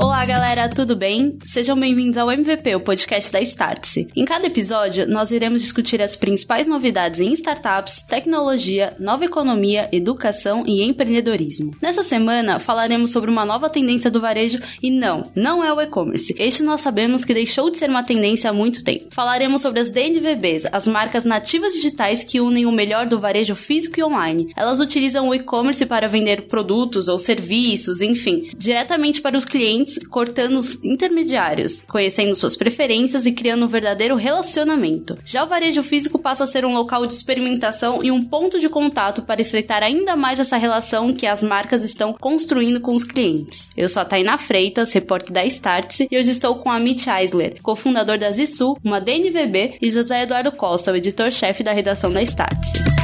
Olá, galera, tudo bem? Sejam bem-vindos ao MVP, o podcast da Startse. Em cada episódio, nós iremos discutir as principais novidades em startups, tecnologia, nova economia, educação e empreendedorismo. Nessa semana, falaremos sobre uma nova tendência do varejo e não, não é o e-commerce. Este nós sabemos que deixou de ser uma tendência há muito tempo. Falaremos sobre as DNVBs, as marcas nativas digitais que unem o melhor do varejo físico e online. Elas utilizam o e-commerce para vender produtos ou serviços, enfim, diretamente para os clientes cortando os intermediários, conhecendo suas preferências e criando um verdadeiro relacionamento. Já o varejo físico passa a ser um local de experimentação e um ponto de contato para estreitar ainda mais essa relação que as marcas estão construindo com os clientes. Eu sou a Tainá Freitas, repórter da Startse, e hoje estou com Amit Eisler, cofundador da Zisu, uma DNVB, e José Eduardo Costa, o editor-chefe da redação da Startse.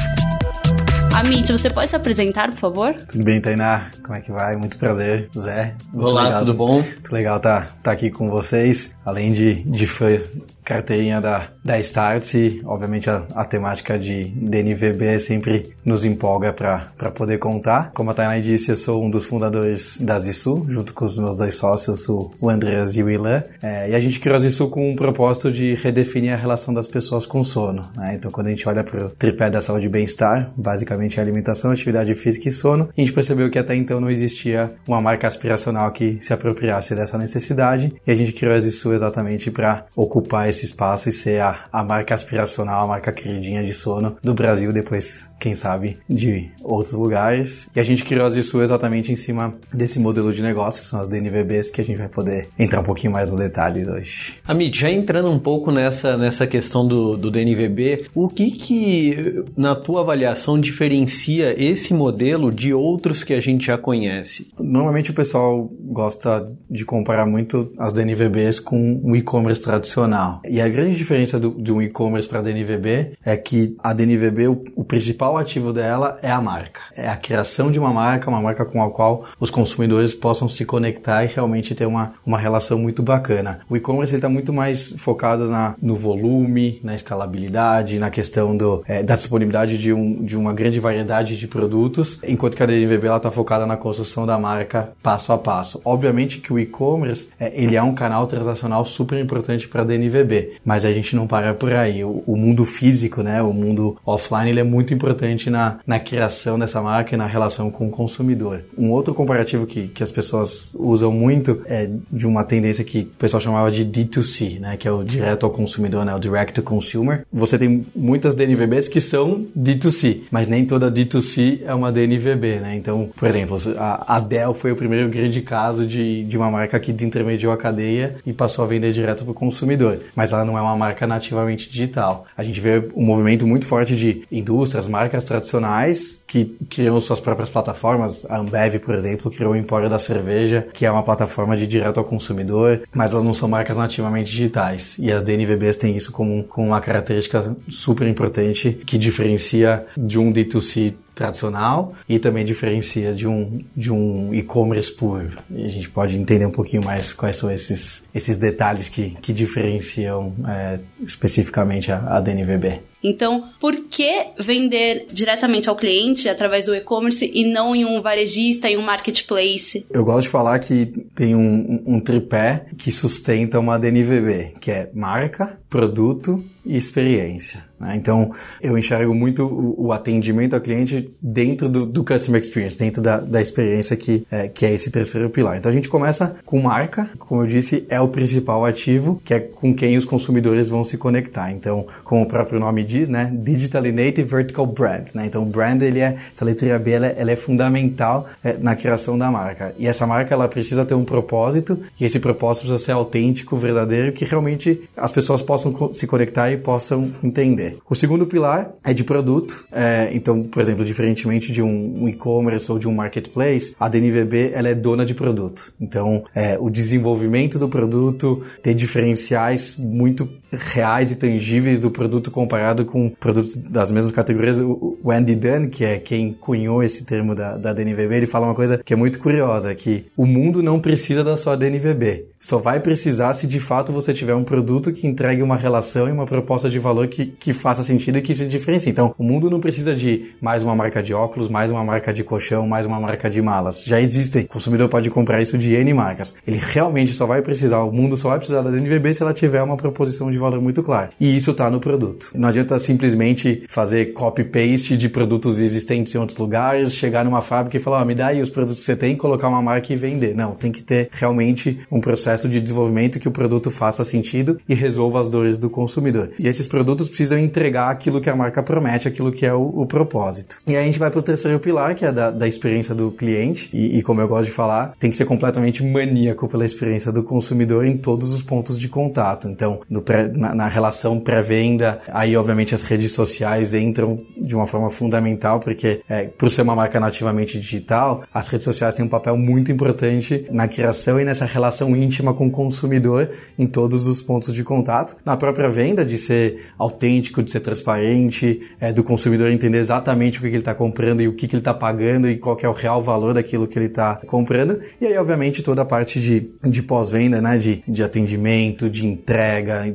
Amit, você pode se apresentar, por favor? Tudo bem, Tainá? Como é que vai? Muito prazer, Zé. Muito Olá, legal. tudo bom? Muito legal estar tá, tá aqui com vocês. Além de, de fã, carteirinha da, da Starts e, obviamente, a, a temática de DNVB sempre nos empolga para poder contar. Como a Tainá disse, eu sou um dos fundadores da Zisu, junto com os meus dois sócios, o, o Andreas e o Ilan. É, e a gente criou a Zisu com um propósito de redefinir a relação das pessoas com sono. Né? Então, quando a gente olha para o tripé da saúde e bem-estar, basicamente é alimentação, atividade física e sono, a gente percebeu que até então não existia uma marca aspiracional que se apropriasse dessa necessidade e a gente criou a Zisu exatamente para ocupar esse espaço e ser a, a marca aspiracional, a marca queridinha de sono do Brasil, depois, quem sabe, de outros lugares. E a gente criou as Zisu exatamente em cima desse modelo de negócio, que são as DNVBs, que a gente vai poder entrar um pouquinho mais no detalhe hoje. Amit, já entrando um pouco nessa, nessa questão do, do DNVB, o que que, na tua avaliação, diferencia esse modelo de outros que a gente já conhece? Normalmente o pessoal gosta de comparar muito as DNVBs com o e-commerce tradicional. E a grande diferença do, de um e-commerce para a DNVB é que a DNVB, o, o, principal ativo dela é a marca. É a criação de uma marca, uma marca com a qual os consumidores possam se conectar e realmente ter uma, uma relação muito bacana. O e-commerce está muito mais focado na, no volume, na escalabilidade, na questão do, é, da disponibilidade de, um, de uma grande variedade de produtos, enquanto que a DNVB está focada na construção da marca passo a passo. Obviamente que o e-commerce é, ele é um canal transacional super importante para a DNVB, mas a gente não para por aí. O, o, mundo físico, né, o mundo offline, ele é muito importante na, na criação dessa marca e na relação com o consumidor. Um outro comparativo que, que as pessoas usam muito é de uma tendência que o pessoal chamava de D2C, né, que é o direto ao consumidor, né, o direct to consumer. Você tem muitas DNVBs que são D2C, mas nem toda D2C é uma DNVB, né? Então, por exemplo, a Dell foi o primeiro grande caso de, de uma marca que intermediou a cadeia e passou a vender direto para o consumidor. Mas ela não é uma marca nativamente digital. A gente vê um movimento muito forte de indústrias, marcas tradicionais que criam suas próprias plataformas. A Ambev, por exemplo, criou o Empório da Cerveja, que é uma plataforma de direto ao consumidor, mas elas não são marcas nativamente digitais. E as DNVBs têm isso como, como uma característica super importante que diferencia de um D2C tradicional e também diferencia de um, de um e-commerce puro. E a gente pode entender um pouquinho mais quais são esses, esses detalhes que, que diferenciam é, especificamente a, a DNVB. Então, por que vender diretamente ao cliente através do e-commerce e não em um varejista, em um marketplace? Eu gosto de falar que tem um, um tripé que sustenta uma DNVB, que é marca, produto e experiência. Né? Então, eu enxergo muito o, o, atendimento ao cliente dentro do, do customer experience, dentro da, da experiência que é, que é esse terceiro pilar. Então, a gente começa com marca, como eu disse, é o principal ativo, que é com quem os consumidores vão se conectar. Então, como o próprio nome diz, né, Digitally Native Vertical Brand. Né? Então, o brand, ele é, essa letra B, ela, é, ela é fundamental é, na criação da marca. E essa marca, ela precisa ter um propósito, e esse propósito precisa ser autêntico, verdadeiro, que realmente as pessoas possam se conectar e possam entender. O segundo pilar é de produto. É, então, por exemplo, diferentemente de um, um e-commerce ou de um marketplace, a DNVB ela é dona de produto. Então, é, o desenvolvimento do produto, ter diferenciais muito reais e tangíveis do produto comparado com produtos das mesmas categorias. O, o Andy Dunn, que é quem cunhou esse termo da, da DNVB, ele fala uma coisa que é muito curiosa, que o mundo não precisa da sua DNVB. Só vai precisar se de fato você tiver um produto que entregue uma relação e uma proposta de valor que, que faça sentido e que se diferencie. Então, o mundo não precisa de mais uma marca de óculos, mais uma marca de colchão, mais uma marca de malas. Já existem. O consumidor pode comprar isso de N marcas. Ele realmente só vai precisar, o mundo só vai precisar da DNVB se ela tiver uma proposição de valor muito clara. E isso está no produto. Não adianta simplesmente fazer copy-paste de produtos existentes em outros lugares, chegar numa fábrica e falar, me dá aí os produtos que você tem, colocar uma marca e vender. Não, tem que ter realmente um processo de desenvolvimento que o produto faça sentido e resolva as dores do consumidor. E esses produtos precisam entregar aquilo que a marca promete, aquilo que é o, o propósito. E aí a gente vai para o terceiro pilar, que é da, da experiência do cliente. E, e, como eu gosto de falar, tem que ser completamente maníaco pela experiência do consumidor em todos os pontos de contato. Então, pré, na, na relação pré-venda, aí obviamente as redes sociais entram de uma forma fundamental, porque é, por ser uma marca nativamente digital, as redes sociais têm um papel muito importante na criação e nessa relação íntima com o consumidor em todos os pontos de contato. Na própria venda, de ser autêntico, de ser transparente, é, do consumidor entender exatamente o que, ele está comprando e o que, que ele está pagando e qual é o real valor daquilo que ele está comprando. E aí, obviamente, toda a parte de, de pós-venda, né? De, de atendimento, de entrega,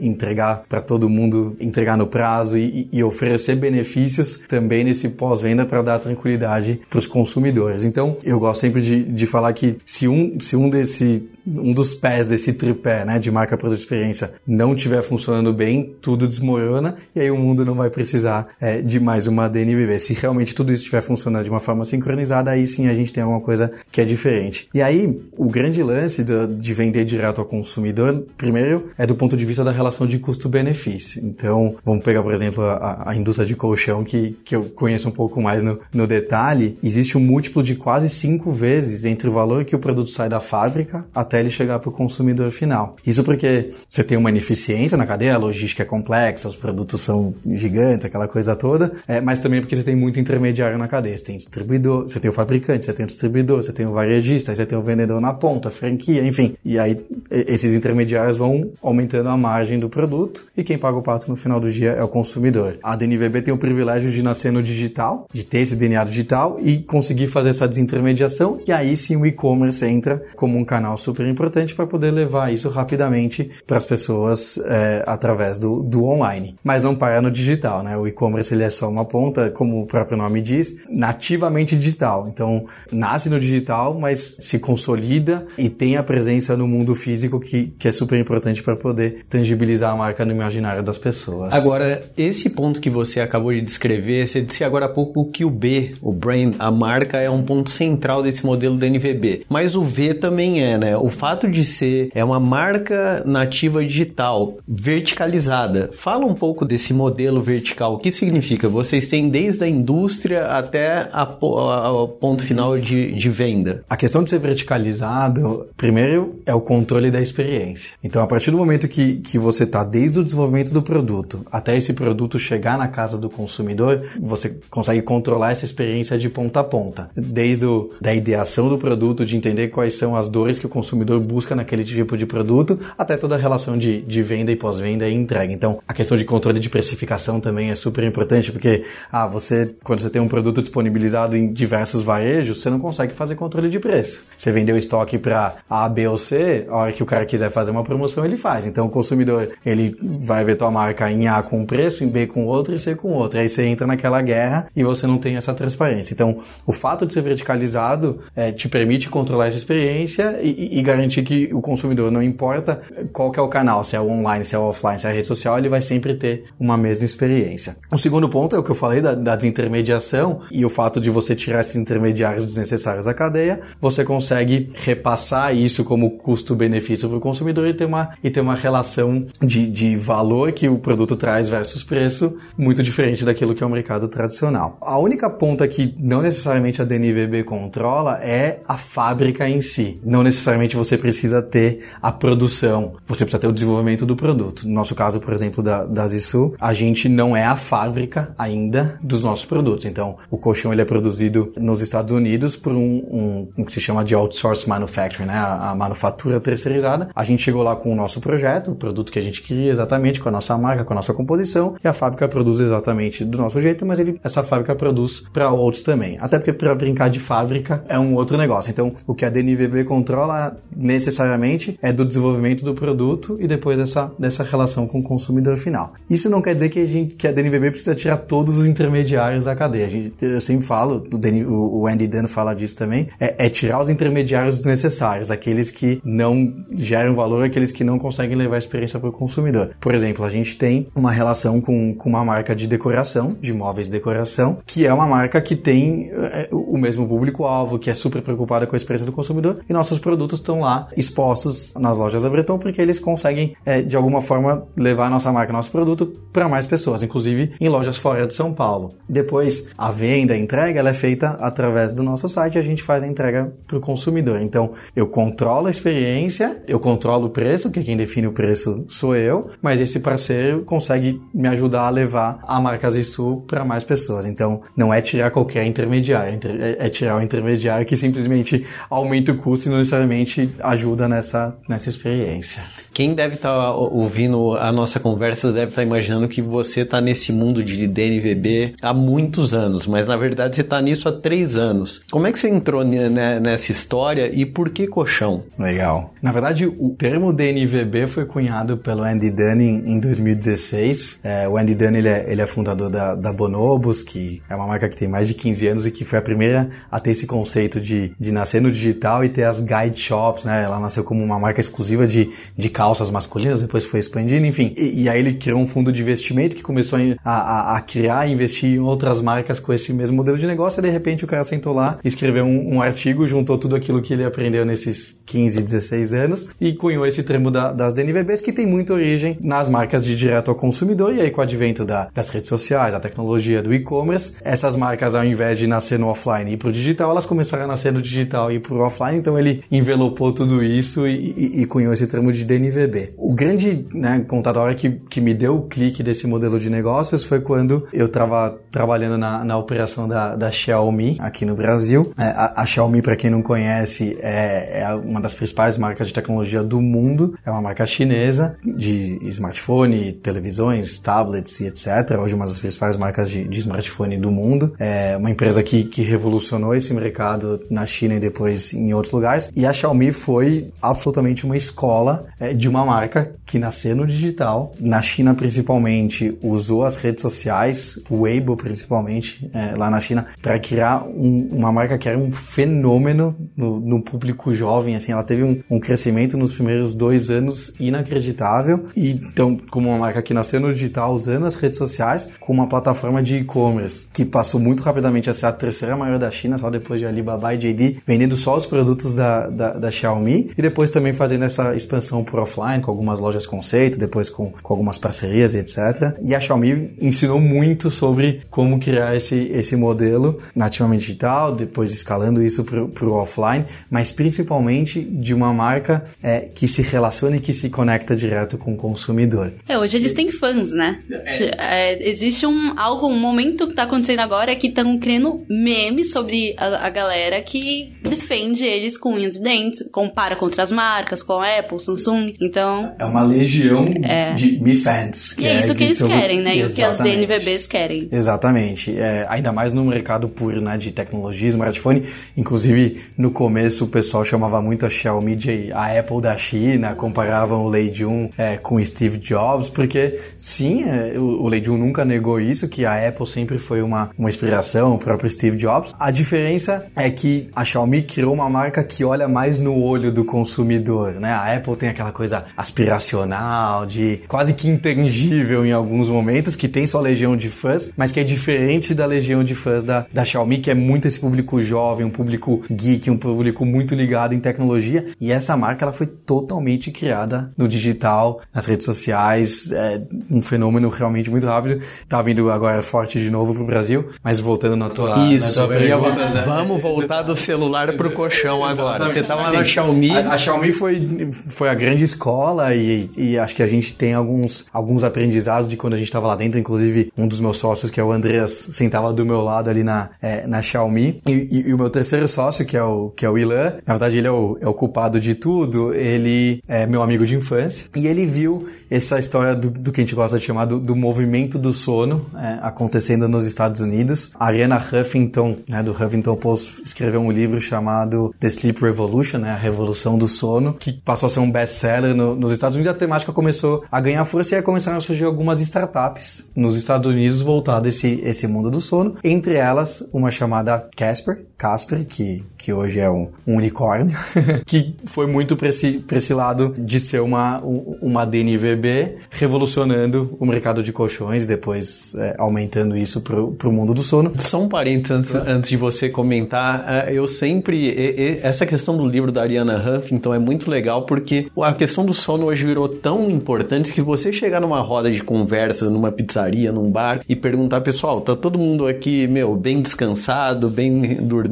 entregar para todo mundo, entregar no prazo e, e oferecer benefícios também nesse pós-venda para dar tranquilidade para os consumidores. Então, eu gosto sempre de, de falar que se um, se um desse um dos pés desse tripé, né, de marca, produto, experiência, não estiver funcionando bem, tudo desmorona e aí o mundo não vai precisar é, de mais uma DNVB. Se realmente tudo isso estiver funcionando de uma forma sincronizada, aí sim a gente tem alguma coisa que é diferente. E aí, o grande lance de, de vender direto ao consumidor, primeiro, é do ponto de vista da relação de custo-benefício. Então, vamos pegar, por exemplo, a, a, indústria de colchão, que, que eu conheço um pouco mais no, no detalhe, existe um múltiplo de quase cinco vezes entre o valor que o produto sai da fábrica até até ele chegar para o consumidor final. Isso porque você tem uma ineficiência na cadeia, a logística é complexa, os produtos são gigantes, aquela coisa toda, é, mas também porque você tem muito intermediário na cadeia. Você tem distribuidor, você tem o fabricante, você tem o distribuidor, você tem o varejista, você tem o vendedor na ponta, franquia, enfim. E aí esses intermediários vão aumentando a margem do produto e quem paga o pato no final do dia é o consumidor. A DNVB tem o privilégio de nascer no digital, de ter esse DNA digital e conseguir fazer essa desintermediação e aí sim o e-commerce entra como um canal super super importante para poder levar isso rapidamente para as pessoas é, através do, do online. Mas não para no digital, né? O e-commerce ele é só uma ponta, como o próprio nome diz, nativamente digital. Então, nasce no digital, mas se consolida e tem a presença no mundo físico que, que é super importante para poder tangibilizar a marca no imaginário das pessoas. Agora, esse ponto que você acabou de descrever, você disse agora há pouco que o B, o brand, a marca é um ponto central desse modelo do NVB. Mas o V também é, né? O fato de ser é uma marca nativa digital verticalizada. Fala um pouco desse modelo vertical. O que significa? Vocês têm desde a indústria até o ponto final de, de venda. A questão de ser verticalizado, primeiro, é o controle da experiência. Então, a partir do momento que, que você está desde o desenvolvimento do produto esse produto chegar na casa do consumidor, você consegue controlar essa experiência de ponta a ponta. Desde o, da ideação do produto, de entender quais são as dores que o consumidor consumidor busca naquele tipo de produto, até toda a relação de, de venda e pós-venda e entrega. Então, a questão de controle de precificação também é super importante, porque, ah, você, quando você tem um produto disponibilizado em diversos varejos, você não consegue fazer controle de preço. Você vendeu estoque para A, B ou C, a hora que o cara quiser fazer uma promoção, ele faz. Então, o consumidor, ele vai ver tua marca em A com um preço, em B com outro e C com outro. Aí você entra naquela guerra e você não tem essa transparência. Então, o fato de ser verticalizado é, te permite controlar essa experiência e, e garantir que o consumidor, não importa qual que é o canal, se é o online, se é o offline, se é a rede social, ele vai sempre ter uma mesma experiência. O segundo ponto é o que eu falei da, da desintermediação e o fato de você tirar esses intermediários desnecessários da cadeia, você consegue repassar isso como custo-benefício para o consumidor e ter uma, e ter uma relação de, de valor que o produto traz versus preço muito diferente daquilo que é o mercado tradicional. A única ponta que não necessariamente a DNVB controla é a fábrica em si. Não necessariamente você precisa ter a produção, você precisa ter o desenvolvimento do produto. No nosso caso, por exemplo, da, da Zissu, a gente não é a fábrica ainda dos nossos produtos. Então, o colchão ele é produzido nos Estados Unidos por um, um, um que se chama de outsource manufacturing, né? A, a manufatura terceirizada terceirizada. A gente chegou lá com o nosso projeto, o produto que a gente queria exatamente, com a nossa marca, com a nossa composição, e a fábrica produz exatamente do nosso jeito, mas ele, essa fábrica produz para outros também. Até porque para brincar de fábrica é um outro negócio. Então, o que a DNVB controla necessariamente é do desenvolvimento do produto e depois dessa, dessa relação com o consumidor final. Isso não quer dizer que a, gente, que a DNVB precisa tirar todos os intermediários da cadeia. A gente, eu sempre falo, o, o Andy Dan fala disso também, é, é tirar os intermediários desnecessários, aqueles que não geram valor, aqueles que não conseguem levar a experiência para o consumidor. Por exemplo, a gente tem uma relação com, com uma marca de decoração, de móveis de decoração, que é uma marca que tem é, o mesmo público-alvo, que é super preocupada com a experiência do consumidor, e nossos produtos estão lá expostos nas lojas da Breton porque eles conseguem, é, de alguma forma, levar nossa marca, nosso produto para mais pessoas, inclusive em lojas fora de São Paulo. Depois, a venda, a entrega, ela é feita através do nosso site a gente faz a entrega para o consumidor. Então, eu controlo a experiência, eu controlo o preço, porque quem define o preço sou eu, mas esse parceiro consegue me ajudar a levar a marca Zisul para mais pessoas. Então, não é tirar qualquer intermediário, é, é tirar o intermediário que simplesmente aumenta o custo e não necessariamente ajuda nessa, nessa experiência. Quem deve estar tá ouvindo a nossa conversa deve estar tá imaginando que você está nesse mundo de DNVB há muitos anos, mas na verdade você está nisso há três anos. Como é que você entrou nessa história e por que colchão? Legal. Na verdade, o termo DNVB foi cunhado pelo Andy Dunning em 2016. É, o Andy Dunning ele é, ele é fundador da, da, Bonobos, que é uma marca que tem mais de 15 anos e que foi a primeira a ter esse conceito de, de nascer no digital e ter as guide shops, né? Ela nasceu como uma marca exclusiva de, de calças masculinas, depois foi expandindo, enfim. E, e aí ele criou um fundo de investimento que começou a, a, a, criar e investir em outras marcas com esse mesmo modelo de negócio. E de repente o cara sentou lá, escreveu um, um artigo, juntou tudo aquilo que ele aprendeu nesses 15, 16 anos e cunhou esse termo da, das DNVBs que tem muita origem nas marcas de direto ao consumidor. E aí com o advento da, das redes sociais, a tecnologia do e-commerce, essas marcas ao invés de nascer no offline e ir pro digital, elas começaram a nascer no digital e ir pro offline. Então ele envelopou tudo isso e, e, e cunhou esse termo de DNVB NVB. O grande né, contador que, que me deu o clique desse modelo de negócios foi quando eu estava trabalhando na, na operação da, da Xiaomi aqui no Brasil. É, a, a, Xiaomi, para quem não conhece, é, é, uma das principais marcas de tecnologia do mundo. É uma marca chinesa de smartphone, televisões, tablets e etc. Hoje uma das principais marcas de, de smartphone do mundo. É uma empresa que, que revolucionou esse mercado na China e depois em outros lugares. E a Xiaomi foi absolutamente uma escola é, de uma marca que nasceu no digital, na China principalmente, usou as redes sociais, o Weibo principalmente, é, lá na China, para criar um, uma marca que era um fenômeno no, no público jovem, assim, ela teve um, um, crescimento nos primeiros dois anos inacreditável, e então, como uma marca que nasceu no digital, usando as redes sociais, com uma plataforma de e-commerce, que passou muito rapidamente a ser a terceira maior da China, só depois de Alibaba e JD, vendendo só os produtos da, da, da Xiaomi, e depois também fazendo essa expansão pro offline, com algumas lojas conceito, depois com, com algumas parcerias e etc. E a Xiaomi ensinou muito sobre como criar esse, esse modelo nativamente digital, depois escalando isso para o offline, mas principalmente de uma marca é, que se relaciona e que se conecta direto com o consumidor. É, hoje eles têm fãs, né? É. É, existe um algo, um momento que está acontecendo agora é que estão criando memes sobre a, a, galera que defende eles com unhas e dentes, compara contra as marcas, com a Apple, Samsung. Então. É uma legião é. de Mi Fans. E é, isso que eles querem, né? E o que as DNVBs querem. Exatamente. É, ainda mais no mercado puro né, de tecnologia, smartphone. Inclusive, no começo o pessoal chamava muito a Xiaomi de a Apple da China, comparavam o Lei Jun é, com Steve Jobs, porque sim, é, o, o Lei Jun nunca negou isso, que a Apple sempre foi uma, uma inspiração, o próprio Steve Jobs. A diferença é que a Xiaomi criou uma marca que olha mais no olho do consumidor, né? A Apple tem aquela coisa aspiracional, de quase que intangível em alguns momentos, que tem sua legião de fãs, mas que é diferente da legião de fãs da, da Xiaomi, que é muito esse público jovem, um público geek, um público muito ligado em tecnologia. E essa marca ela foi totalmente criada no digital, nas redes sociais, é um fenômeno realmente muito rápido. Tá vindo agora forte de novo pro Brasil, mas voltando na tua. Isso, na tua pergunta, vamos voltar do celular pro colchão agora. Você tava na Xiaomi. A, a Xiaomi foi, foi a grande escola e, e, acho que a gente tem alguns, alguns aprendizados de quando a gente estava lá dentro. Inclusive, um dos meus sócios, que é o Andreas, sentava do meu lado ali na, é, na Xiaomi. E, e, e, o meu terceiro sócio, que é o, que é o Ilan. Na verdade, ele é o, é o culpado de tudo. Ele é meu amigo de infância. E ele viu essa história do, do que a gente gosta de chamar do, do movimento do sono é, acontecendo nos Estados Unidos. A Ariana Huffington, né, do Huffington Post, escreveu um livro chamado The Sleep Revolution, né, a Revolução do Sono, que passou a ser um best-seller no, nos Estados Unidos. A temática começou a ganhar força e aí começaram a surgir algumas startups nos Estados Unidos voltadas a esse, esse mundo do sono. Entre elas, uma chamada Casper, Casper, que, que hoje é um, um unicórnio, que foi muito para esse, pra esse lado de ser uma, uma DNVB, revolucionando o mercado de colchões, depois é, aumentando isso para o mundo do sono. Só um parênteses antes, antes de você comentar, é, eu sempre. Essa questão do livro da Ariana Huffington é muito legal porque a questão do sono hoje virou tão importante que você chegar numa roda de conversa, numa pizzaria, num bar e perguntar, pessoal, tá todo mundo aqui, meu, bem descansado, bem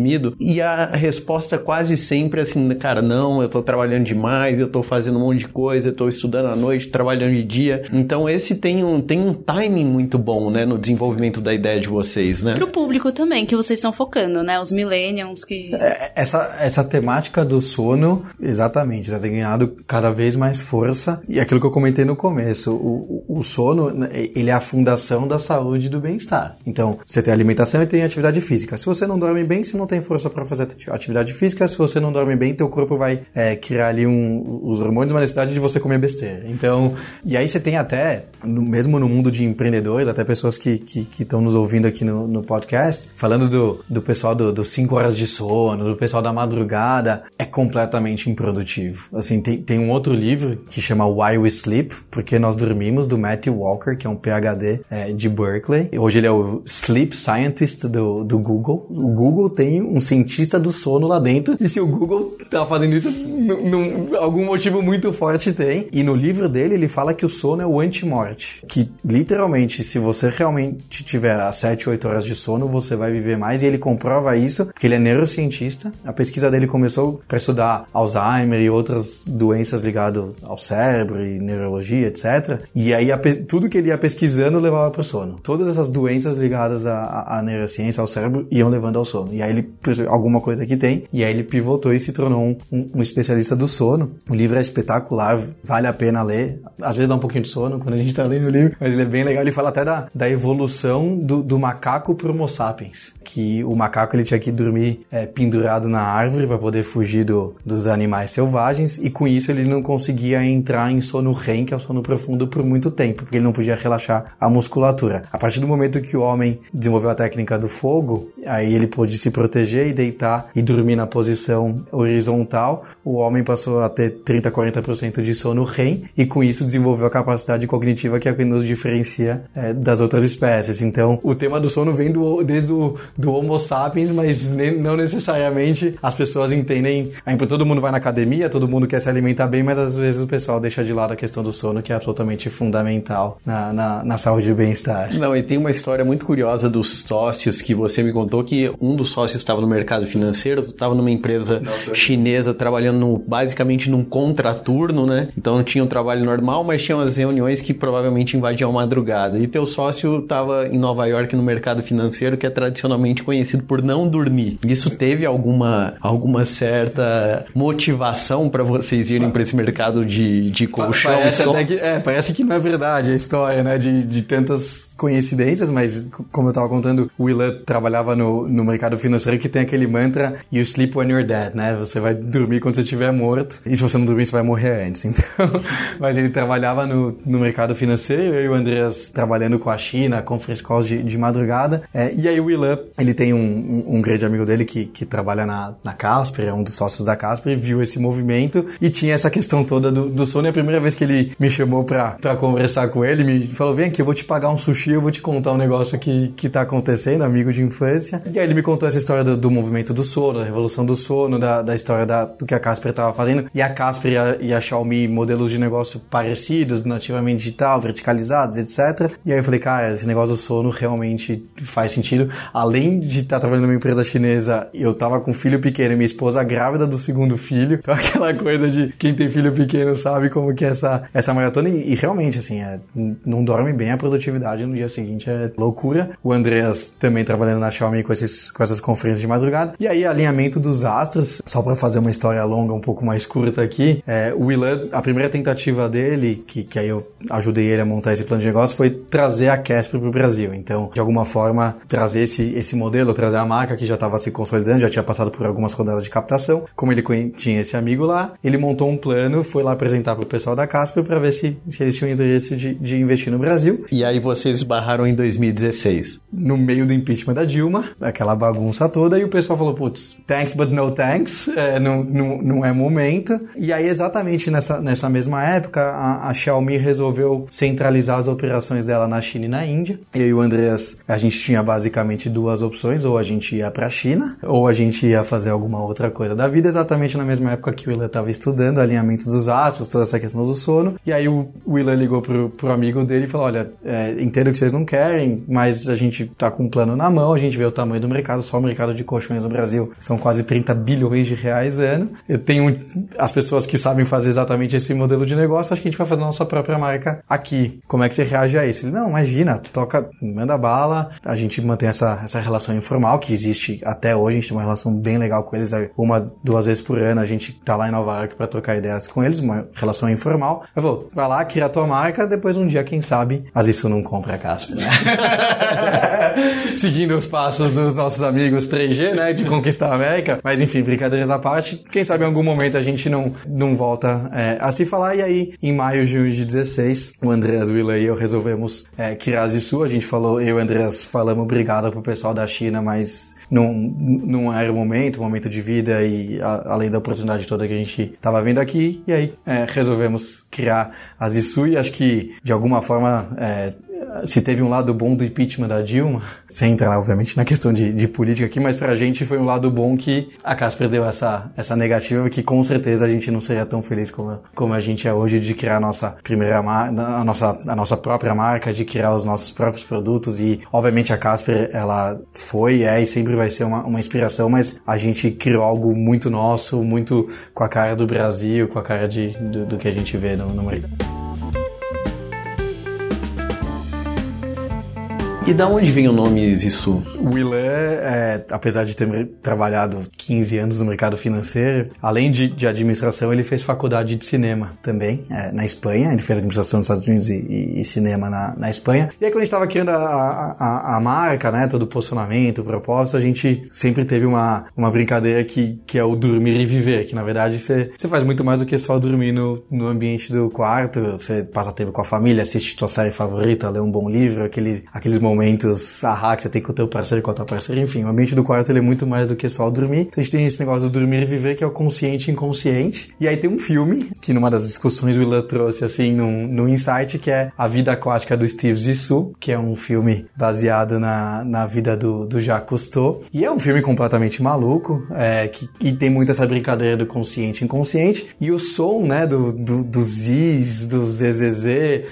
dormido? E a resposta quase sempre é assim, cara, não, eu tô trabalhando demais, eu tô fazendo um monte de coisa, eu tô estudando à noite, trabalhando de dia. Então esse tem um, tem um timing muito bom, né, no desenvolvimento da ideia de vocês, né? Pro público também, que vocês estão focando, né? Os millennials que... É, essa, essa temática do sono, exatamente, já tem ganhado cada vez mais força. E aquilo que eu comentei no começo, o, o sono, né, ele é a fundação da saúde e do bem-estar. Então, você tem alimentação e tem atividade física. Se você não dorme bem, você não tem força para fazer atividade física. Se você não dorme bem, teu corpo vai é, criar ali um, os hormônios, uma necessidade de você comer besteira. Então, e aí você tem até, no, mesmo no mundo de empreendedores, até pessoas que estão que, que nos ouvindo aqui no, no, podcast, falando do, do pessoal dos do 5 horas de sono, do pessoal da madrugada, é completamente improdutivo. Assim, tem, tem um outro livro que chama Why We Sleep, Porque Nós Dormimos, do Matthew Walker, que é um PhD é, de Berkeley. Hoje ele é o Sleep Scientist do, do Google. O Google tem um cientista do sono lá dentro, e se o Google tá fazendo isso, algum motivo muito forte tem. E no livro dele, ele fala que o sono é o anti-morte. Que literalmente, se você realmente tiver as 7, 8 horas de sono, você vai viver mais. E ele comprova isso, porque ele é neurocientista. A pesquisa dele começou para estudar Alzheimer e outras doenças ligadas ao cérebro e neurologia, etc. E aí tudo que ele ia pesquisando levava para o sono. Todas essas doenças ligadas à, à, neurociência, ao cérebro, iam levando ao sono. E aí ele, alguma coisa que tem, e aí ele pivotou e se tornou um, um, um especialista do sono. O livro é espetacular, vale a pena ler. Às vezes dá um pouquinho de sono quando a gente está lendo o livro, mas ele é bem legal. Ele fala até da, da evolução do, do macaco pro Homo sapiens. Que o macaco ele tinha que dormir é, pendurado na árvore para poder fugir do, dos animais selvagens, e com isso ele não conseguia entrar em sono REM, que é o sono profundo, por muito tempo, porque ele não podia relaxar a musculatura. A partir do momento que o homem desenvolveu a técnica do fogo, aí ele pôde se proteger e deitar e dormir na posição horizontal, o homem passou a ter 30, 40% de sono REM e com isso desenvolveu a capacidade cognitiva que é o que nos diferencia é, das outras espécies. Então, o tema do sono vem do, desde o do Homo sapiens, mas não necessariamente as pessoas entendem. Todo mundo vai na academia, todo mundo quer se alimentar bem, mas às vezes o pessoal deixa de lado a questão do sono, que é absolutamente fundamental na, na, na saúde e bem-estar. Não, e tem uma história muito curiosa dos sócios que você me contou que um dos sócios estava no mercado financeiro, estava numa empresa Nossa. chinesa trabalhando no, basicamente num contraturno, né? Então não tinha um trabalho normal, mas tinha umas reuniões que provavelmente invadiam a madrugada. E teu sócio estava em Nova York no mercado financeiro, que é tradicionalmente conhecido por não dormir. Isso teve alguma, alguma certa motivação para vocês irem para esse mercado de, de colchão? Parece, que, é, parece que não é verdade a história, né? De, de tantas coincidências, mas como eu estava contando, o Willa trabalhava no, no mercado financeiro que tem aquele mantra You sleep when you're dead, né? Você vai dormir quando você estiver morto. E se você não dormir, você vai morrer antes. Então, mas ele trabalhava no, no mercado financeiro, eu e o Andreas trabalhando com a China, conference calls de, de madrugada. É, e aí o Willa, ele tem um, um, um, grande amigo dele que, que trabalha na, na Casper, é um dos sócios da Casper, e viu esse movimento e tinha essa questão toda do, do sono. E a primeira vez que ele me chamou pra, pra conversar com ele, me falou: vem aqui, eu vou te pagar um sushi, eu vou te contar um negócio que, que tá acontecendo, amigo de infância. E aí ele me contou essa história do, do movimento do sono, da revolução do sono, da, da história da, do que a Casper estava fazendo. E a Casper e a, e a, Xiaomi, modelos de negócio parecidos, nativamente digital, verticalizados, etc. E aí eu falei, cara, esse negócio do sono realmente faz sentido. Além de estar tá trabalhando numa empresa chinesa, eu tava com um filho pequeno e minha esposa grávida do segundo filho. Então aquela coisa de quem tem filho pequeno sabe como que é essa, essa maratona. E, e realmente, assim, é, não dorme bem, a produtividade no dia seguinte é loucura. O Andreas também trabalhando na Xiaomi com, esses, com essas conferências de madrugada. E aí, alinhamento dos astros, só para fazer uma história longa, um pouco mais curta aqui, é, o Willan, a primeira tentativa dele, que, que aí eu ajudei ele a montar esse plano de negócio, foi trazer a Casper para o Brasil. Então, de alguma forma, trazer esse, esse modelo, trazer a marca que já estava se consolidando, já tinha passado por algumas rodadas de captação. Como ele tinha esse amigo lá, ele montou um plano, foi lá apresentar para o pessoal da Casper para ver se, se eles tinham interesse de, de investir no Brasil. E aí vocês barraram em 2016. No meio do impeachment da Dilma, aquela bagunça toda, e o pessoal falou, putz, thanks but no thanks, é, não, não, não é momento. E aí, exatamente nessa, nessa mesma época, a, a Xiaomi resolveu centralizar as operações dela na China e na Índia. E aí o Andreas, a gente tinha basicamente duas opções, ou a gente ia para a China, ou a gente ia fazer alguma outra coisa da vida, exatamente na mesma época que o Willa estava estudando alinhamento dos astros, toda essa questão do sono. E aí o Willa ligou pro, pro amigo dele e falou: Olha, é, entendo que vocês não querem, mas a gente tá com um plano na mão, a gente vê o tamanho do mercado, só o mercado de colchões no Brasil são quase 30 bilhões de reais ano. Eu tenho as pessoas que sabem fazer exatamente esse modelo de negócio, acho que a gente vai fazer a nossa própria marca aqui. Como é que você reage a isso? Ele, não, imagina, toca, manda bala, a gente mantém essa, essa relação informal que existe até hoje, a gente tem uma relação bem legal com eles, uma, duas vezes por ano a gente tá lá em Nova York para trocar ideias com eles, uma relação informal. Eu vou, vai lá, cria a tua marca, depois um dia, quem sabe, mas isso não compra a Casper, né? Seguindo os passos dos nossos amigos 3G, né, de conquistar a América. Mas enfim, brincadeiras à parte, quem sabe em algum momento a gente não, não volta é, a se falar. E aí, em maio de 2016, o Andreas Willa e eu resolvemos é, criar a Zisu. A gente falou, eu e Andreas falamos obrigado pro pessoal da China, mas não, não era o momento, o momento de vida e a, além da oportunidade toda que a gente estava vendo aqui. E aí é, resolvemos criar a Zisu e acho que de alguma forma é, se teve um lado bom do impeachment da Dilma, sem entrar, obviamente, na questão de, de política aqui, mas pra gente foi um lado bom que a Casper deu essa, essa negativa, que com certeza a gente não seria tão feliz como, como a gente é hoje de criar a nossa primeira a nossa, a nossa própria marca, de criar os nossos próprios produtos e, obviamente, a Casper, ela foi, é e sempre vai ser uma, uma inspiração, mas a gente criou algo muito nosso, muito com a cara do Brasil, com a cara de, do, do que a gente vê no, no mercado. E da onde vem o nome Zissu? O Willan, é, apesar de ter trabalhado 15 anos no mercado financeiro, além de, de administração, ele fez faculdade de cinema também, é, na Espanha. Ele fez administração nos Estados Unidos e, e, e cinema na, na, Espanha. E aí, quando a gente estava criando a, a, a, marca, né, todo o posicionamento, o propósito, a gente sempre teve uma, uma brincadeira que, que é o dormir e viver, que na verdade você, você faz muito mais do que só dormir no, no ambiente do quarto, você passa tempo com a família, assiste sua série favorita, lê um bom livro, aquele, aqueles momentos momentos ahá que você tem com o teu parceiro, com a tua parceira, enfim, o ambiente do quarto ele é muito mais do que só dormir. Então a gente tem esse negócio do dormir e viver, que é o consciente e inconsciente. E aí tem um filme, que numa das discussões o Willa trouxe assim no, insight, que é A Vida Aquática do Steve Zissou, que é um filme baseado na, na vida do, do Jacques Cousteau. E é um filme completamente maluco, é, que, tem muito essa brincadeira do consciente e inconsciente. E o som, né, do, do, do Ziz, do ZZZ,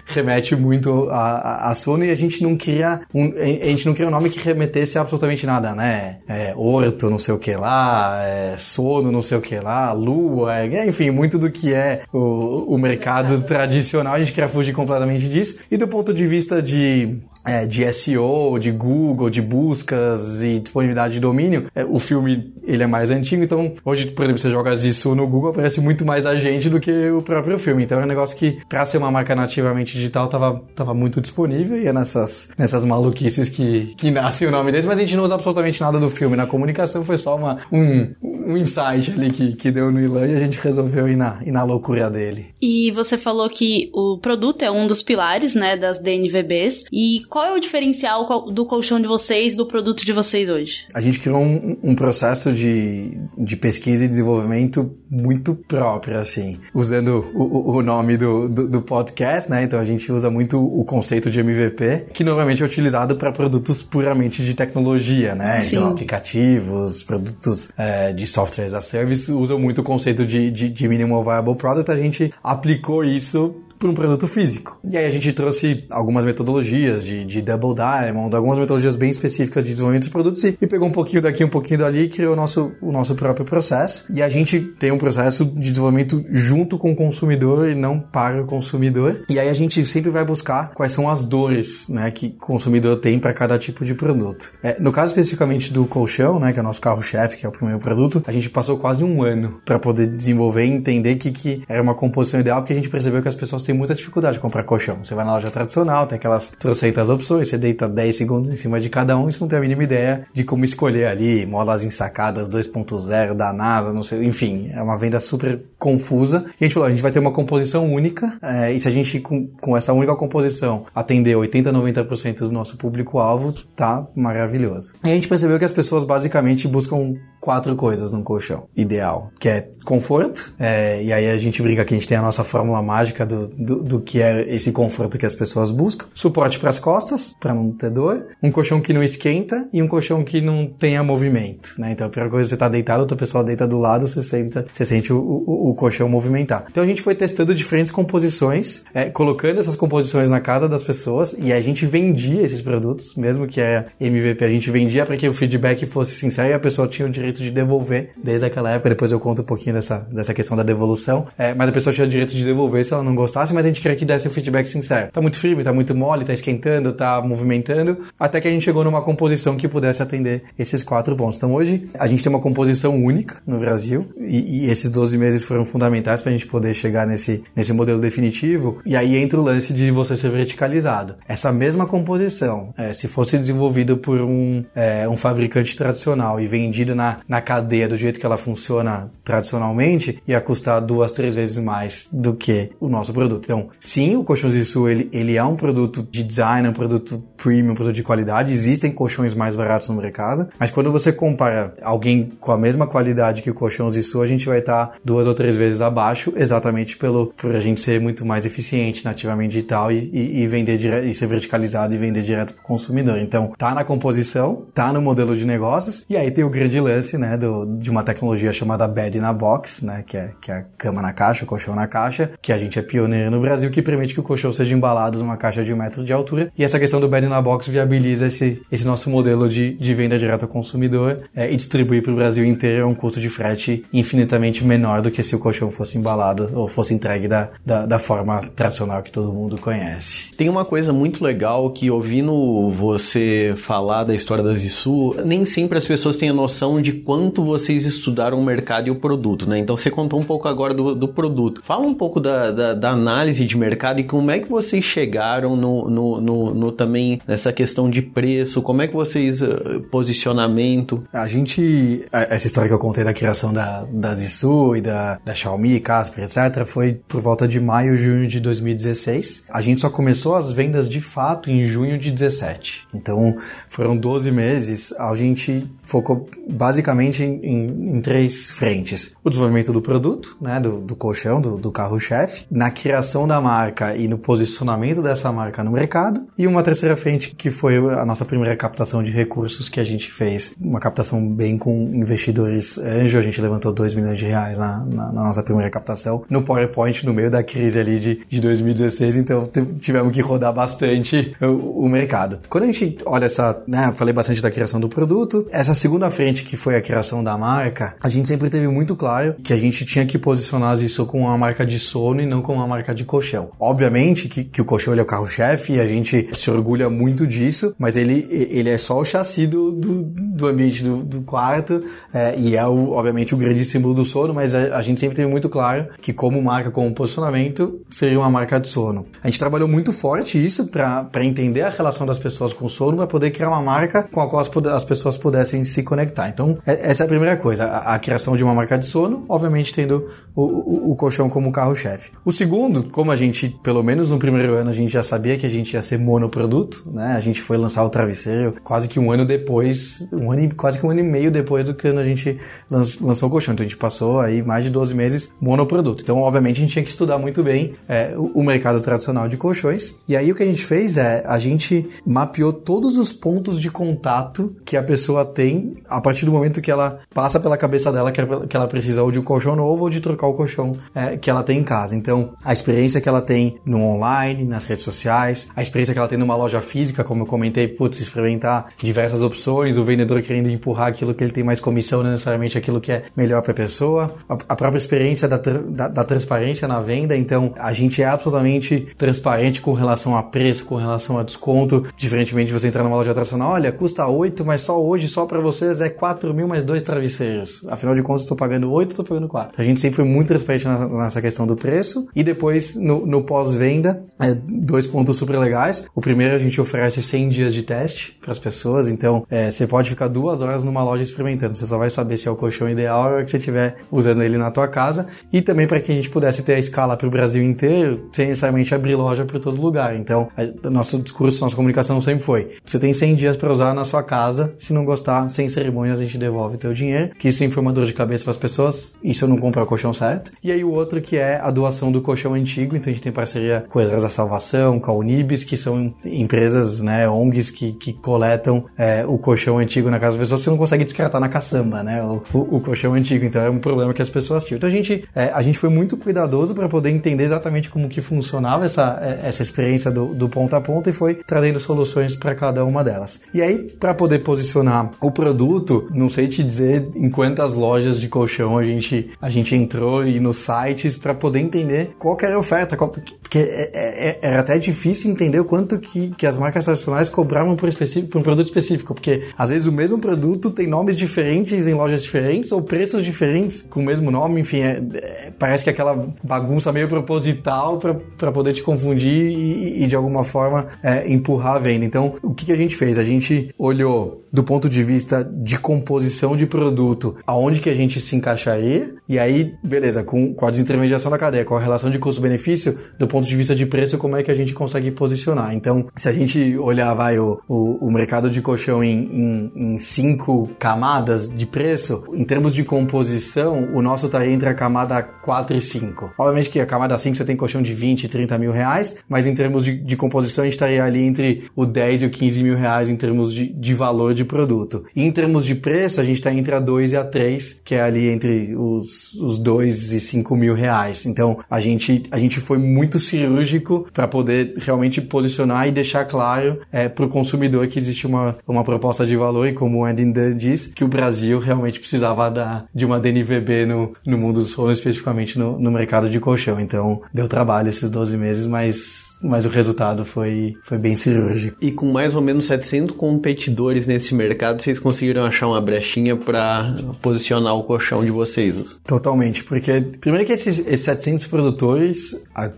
remete muito a, a, a sono e a gente não cria um, a gente não queria um nome que remetesse a absolutamente nada, né? É, orto, não sei o que lá, é, sono, não sei o que lá, lua, é, enfim, muito do que é o, o mercado tradicional, a gente queria fugir completamente disso. E do ponto de vista de é, de SEO, de Google, de buscas e disponibilidade de domínio, é, o filme ele é mais antigo, então hoje, por exemplo, você joga isso no Google, aparece muito mais a gente do que o próprio filme. Então é um negócio que, para ser uma marca nativamente digital, tava, tava muito disponível e é nessas, nessas maluquices que, que nasce o nome desse, mas a gente não usa absolutamente nada do filme. Na comunicação foi só uma, um, um insight ali que, que deu no Ilan e a gente resolveu ir na, ir na loucura dele. E você falou que o produto é um dos pilares, né, das DNVBs. E qual é o diferencial do colchão de vocês, do produto de vocês hoje? A gente criou um, um processo de, de pesquisa e desenvolvimento muito próprio, assim. Usando o, o nome do, do, do, podcast, né? Então a gente usa muito o conceito de MVP, que normalmente é utilizado para produtos puramente de tecnologia, né? Sim. Então aplicativos, produtos é, de software as a service usam muito o conceito de, de, de minimum viable product. A gente aplicou isso para um produto físico. E aí a gente trouxe algumas metodologias de, de Double Diamond, algumas metodologias bem específicas de desenvolvimento de produtos e, e pegou um pouquinho daqui, um pouquinho dali e criou o nosso, o nosso próprio processo. E a gente tem um processo de desenvolvimento junto com o consumidor e não para o consumidor. E aí a gente sempre vai buscar quais são as dores né, que o consumidor tem para cada tipo de produto. É, no caso especificamente do colchão, né, que é o nosso carro-chefe, que é o primeiro produto, a gente passou quase um ano para poder desenvolver e entender que, que era uma composição ideal, porque a gente percebeu que as pessoas têm muita dificuldade de comprar colchão. Você vai na loja tradicional, tem aquelas trocentas opções, você deita 10 segundos em cima de cada um e você não tem a mínima ideia de como escolher ali, molas ensacadas 2.0, danada, não sei, enfim, é uma venda super confusa. E a gente falou, a gente vai ter uma composição única, é, e se a gente com, com essa única composição atender 80, 90% do nosso público-alvo, tá maravilhoso. E a gente percebeu que as pessoas basicamente buscam quatro coisas num colchão ideal, que é conforto, é, e aí a gente brinca que a gente tem a nossa fórmula mágica do, do, do que é esse conforto que as pessoas buscam, suporte para as costas, para não ter dor, um colchão que não esquenta e um colchão que não tenha movimento, né? Então a primeira coisa você tá deitado, outra pessoa deita do lado, você senta, você sente o, o, o colchão movimentar. Então a gente foi testando diferentes composições, é, colocando essas composições na casa das pessoas e a gente vendia esses produtos, mesmo que é MVP, a gente vendia para que o feedback fosse sincero e a pessoa tinha o direito de devolver desde aquela época. Depois eu conto um pouquinho dessa, dessa questão da devolução, é, mas a pessoa tinha o direito de devolver se ela não gostasse, mas a gente queria que desse o feedback sincero. Tá muito firme, tá muito mole, tá esquentando, tá movimentando, até que a gente chegou numa composição que pudesse atender esses quatro pontos. Então hoje a gente tem uma composição única no Brasil e, e esses 12 meses foram fundamentais para a gente poder chegar nesse, nesse modelo definitivo. E aí entra o lance de você ser verticalizado. Essa mesma composição, é, se fosse desenvolvida por um, é, um fabricante tradicional e vendido na, na cadeia do jeito que ela funciona tradicionalmente, ia custar duas, três vezes mais do que o nosso produto. Então, sim, o Colchões Sul ele, ele é um produto de design, um produto premium, um produto de qualidade. Existem colchões mais baratos no mercado, mas quando você compara alguém com a mesma qualidade que o Colchões Sul, a gente vai estar duas ou três vezes abaixo, exatamente pelo por a gente ser muito mais eficiente nativamente digital e, e, e vender dire, e ser verticalizado e vender direto para o consumidor. Então, tá na composição, tá no modelo de negócios e aí tem o grande lance, né, do, de uma tecnologia chamada Bed in a Box, né, que é que é a cama na caixa, o colchão na caixa, que a gente é pioneiro no Brasil, que permite que o colchão seja embalado numa caixa de um metro de altura. E essa questão do Bed in a Box viabiliza esse, esse nosso modelo de, de venda direto ao consumidor é, e distribuir para o Brasil inteiro a um custo de frete infinitamente menor do que se o colchão fosse embalado ou fosse entregue da, da, da forma tradicional que todo mundo conhece. Tem uma coisa muito legal que ouvindo você falar da história da Zissu, nem sempre as pessoas têm a noção de quanto vocês estudaram o mercado e o produto, né? Então você contou um pouco agora do, do produto. Fala um pouco da, da, da, análise de mercado e como é que vocês chegaram no, no, no, no também nessa questão de preço, como é que vocês uh, posicionamento. A gente, essa história que eu contei da criação da, da Zissu e da, da Xiaomi, Casper, etc, foi por volta de maio, junho de 2016. A gente só começou as vendas de fato em junho de 17. Então foram 12 meses, a gente focou basicamente em, em, em três frentes. O desenvolvimento do produto, né, do, do colchão, do, do carro-chefe, na criação da marca e no posicionamento dessa marca no mercado, e uma terceira frente que foi a nossa primeira captação de recursos que a gente fez, uma captação bem com investidores anjo, a gente levantou 2 milhões de reais na, na, na, nossa primeira captação, no PowerPoint, no meio da crise ali de, de 2016, então tivemos que rodar bastante o, o mercado. Quando a gente olha essa, né, falei bastante da criação do produto, essa segunda frente que foi a criação da marca, a gente sempre teve muito claro que a gente tinha que posicionar isso com uma marca de sono e não com uma marca de colchão. Obviamente que, que o colchão é o carro-chefe e a gente se orgulha muito disso, mas ele, ele é só o chassi do, do, do ambiente do, do quarto é, e é, o, obviamente, o grande símbolo do sono, mas a, a, gente sempre teve muito claro que como marca, como posicionamento, seria uma marca de sono. A gente trabalhou muito forte isso para entender a relação das pessoas com o sono, para poder criar uma marca com a qual as, as pessoas pudessem se conectar. Então, é, essa é a primeira coisa, a, a criação de uma marca de sono, obviamente tendo o, o, o colchão como carro-chefe. O segundo, como a gente, pelo menos no primeiro ano, a gente já sabia que a gente ia ser monoproduto, né? A gente foi lançar o travesseiro quase que um ano depois, um ano, quase que um ano e meio depois do que a gente lançou o colchão. Então a gente passou aí mais de 12 meses monoproduto. Então, obviamente, a gente tinha que estudar muito bem é, o, o mercado tradicional de colchões. E aí o que a gente fez é, a gente mapeou todos os pontos de contato que a pessoa tem a partir do momento que ela passa pela cabeça dela que ela precisa ou de um colchão novo ou de trocar o colchão é, que ela tem em casa. Então, a experiência que ela tem no online, nas redes sociais, a experiência que ela tem numa loja física, como eu comentei, putz, experimentar diversas opções, o vendedor querendo empurrar aquilo que ele tem mais comissão, não necessariamente aquilo que é melhor para a pessoa, a própria experiência da, da, da transparência na venda, então a gente é absolutamente transparente com relação a preço, com relação a desconto, diferentemente de você entrar numa loja tradicional, olha, custa 8, mas só hoje, só para vocês é 4 mil mais dois travesseiros. Afinal de contas, estou pagando 8, estou pagando 4. A gente sempre foi muito transparente nessa questão do preço e depois no, no pós-venda, é, dois pontos super legais. O primeiro, a gente oferece 100 dias de teste para as pessoas, então é, você pode ficar duas horas numa loja experimentando. Você só vai saber se é o colchão ideal ou é que você estiver usando ele na tua casa. E também para que a gente pudesse ter a escala para o Brasil inteiro, sem necessariamente abrir loja para todo lugar. Então, a, nosso discurso, nossa comunicação sempre foi: você tem 100 dias para usar na sua casa, se não gostar, sem cerimônias, a gente devolve teu dinheiro. Que isso sempre foi uma dor de cabeça para as pessoas, isso eu não comprar o colchão certo. E aí o outro que é a doação do colchão antigo, então a gente tem parceria com a da Salvação, com a Unibis, que são empresas, né, ONGs que, que coletam é, o colchão antigo na casa das pessoas, você não consegue descartar na caçamba, né, o, o, colchão antigo, então é um problema que as pessoas tinham. Então a gente, é, a gente foi muito cuidadoso para poder entender exatamente como que funcionava essa, é, essa experiência do, do a ponto e foi trazendo soluções para cada uma delas. E aí, para poder posicionar o produto, não sei te dizer em quantas lojas de colchão a gente, a gente entrou e nos sites para poder entender qual era oferta, qual, porque é, é, é, era até difícil entender o quanto que, que as marcas tradicionais cobravam por, por um produto específico, porque às vezes o mesmo produto tem nomes diferentes em lojas diferentes ou preços diferentes com o mesmo nome, enfim, é, é, parece que é aquela bagunça meio proposital para poder te confundir e, e de alguma forma é, empurrar a venda. Então, o que, que a gente fez? A gente olhou do ponto de vista de composição de produto, aonde que a gente se encaixaria, e aí, beleza, com, com a desintermediação da cadeia, com a relação de custo-benefício, do ponto de vista de preço, como é que a gente consegue posicionar. Então, se a gente olhar vai, o, o, o mercado de colchão em, em, em, cinco camadas de preço, em termos de composição, o nosso estaria tá entre a camada 4 e 5. Obviamente que a camada 5 você tem colchão de 20, 30 mil reais, mas em termos de, de composição a gente estaria ali entre o 10 e o 15 mil reais em termos de, de valor de produto. E em termos de preço, a gente está entre a 2 e a 3, que é ali entre os, os 2 e 5 mil reais. Então, a gente, a gente foi muito cirúrgico para poder realmente posicionar e deixar claro é, para o consumidor que existe uma, uma proposta de valor e como o Andy Dunn diz, que o Brasil realmente precisava da, de uma DNVB no, no mundo do sono, especificamente no, no mercado de colchão. Então, deu trabalho esses 12 meses, mas mas o resultado foi, foi bem cirúrgico. E com mais ou menos 700 competidores nesse mercado, vocês conseguiram achar uma brechinha para posicionar o colchão de vocês? Totalmente, porque primeiro que esses, esses 700 produtores, a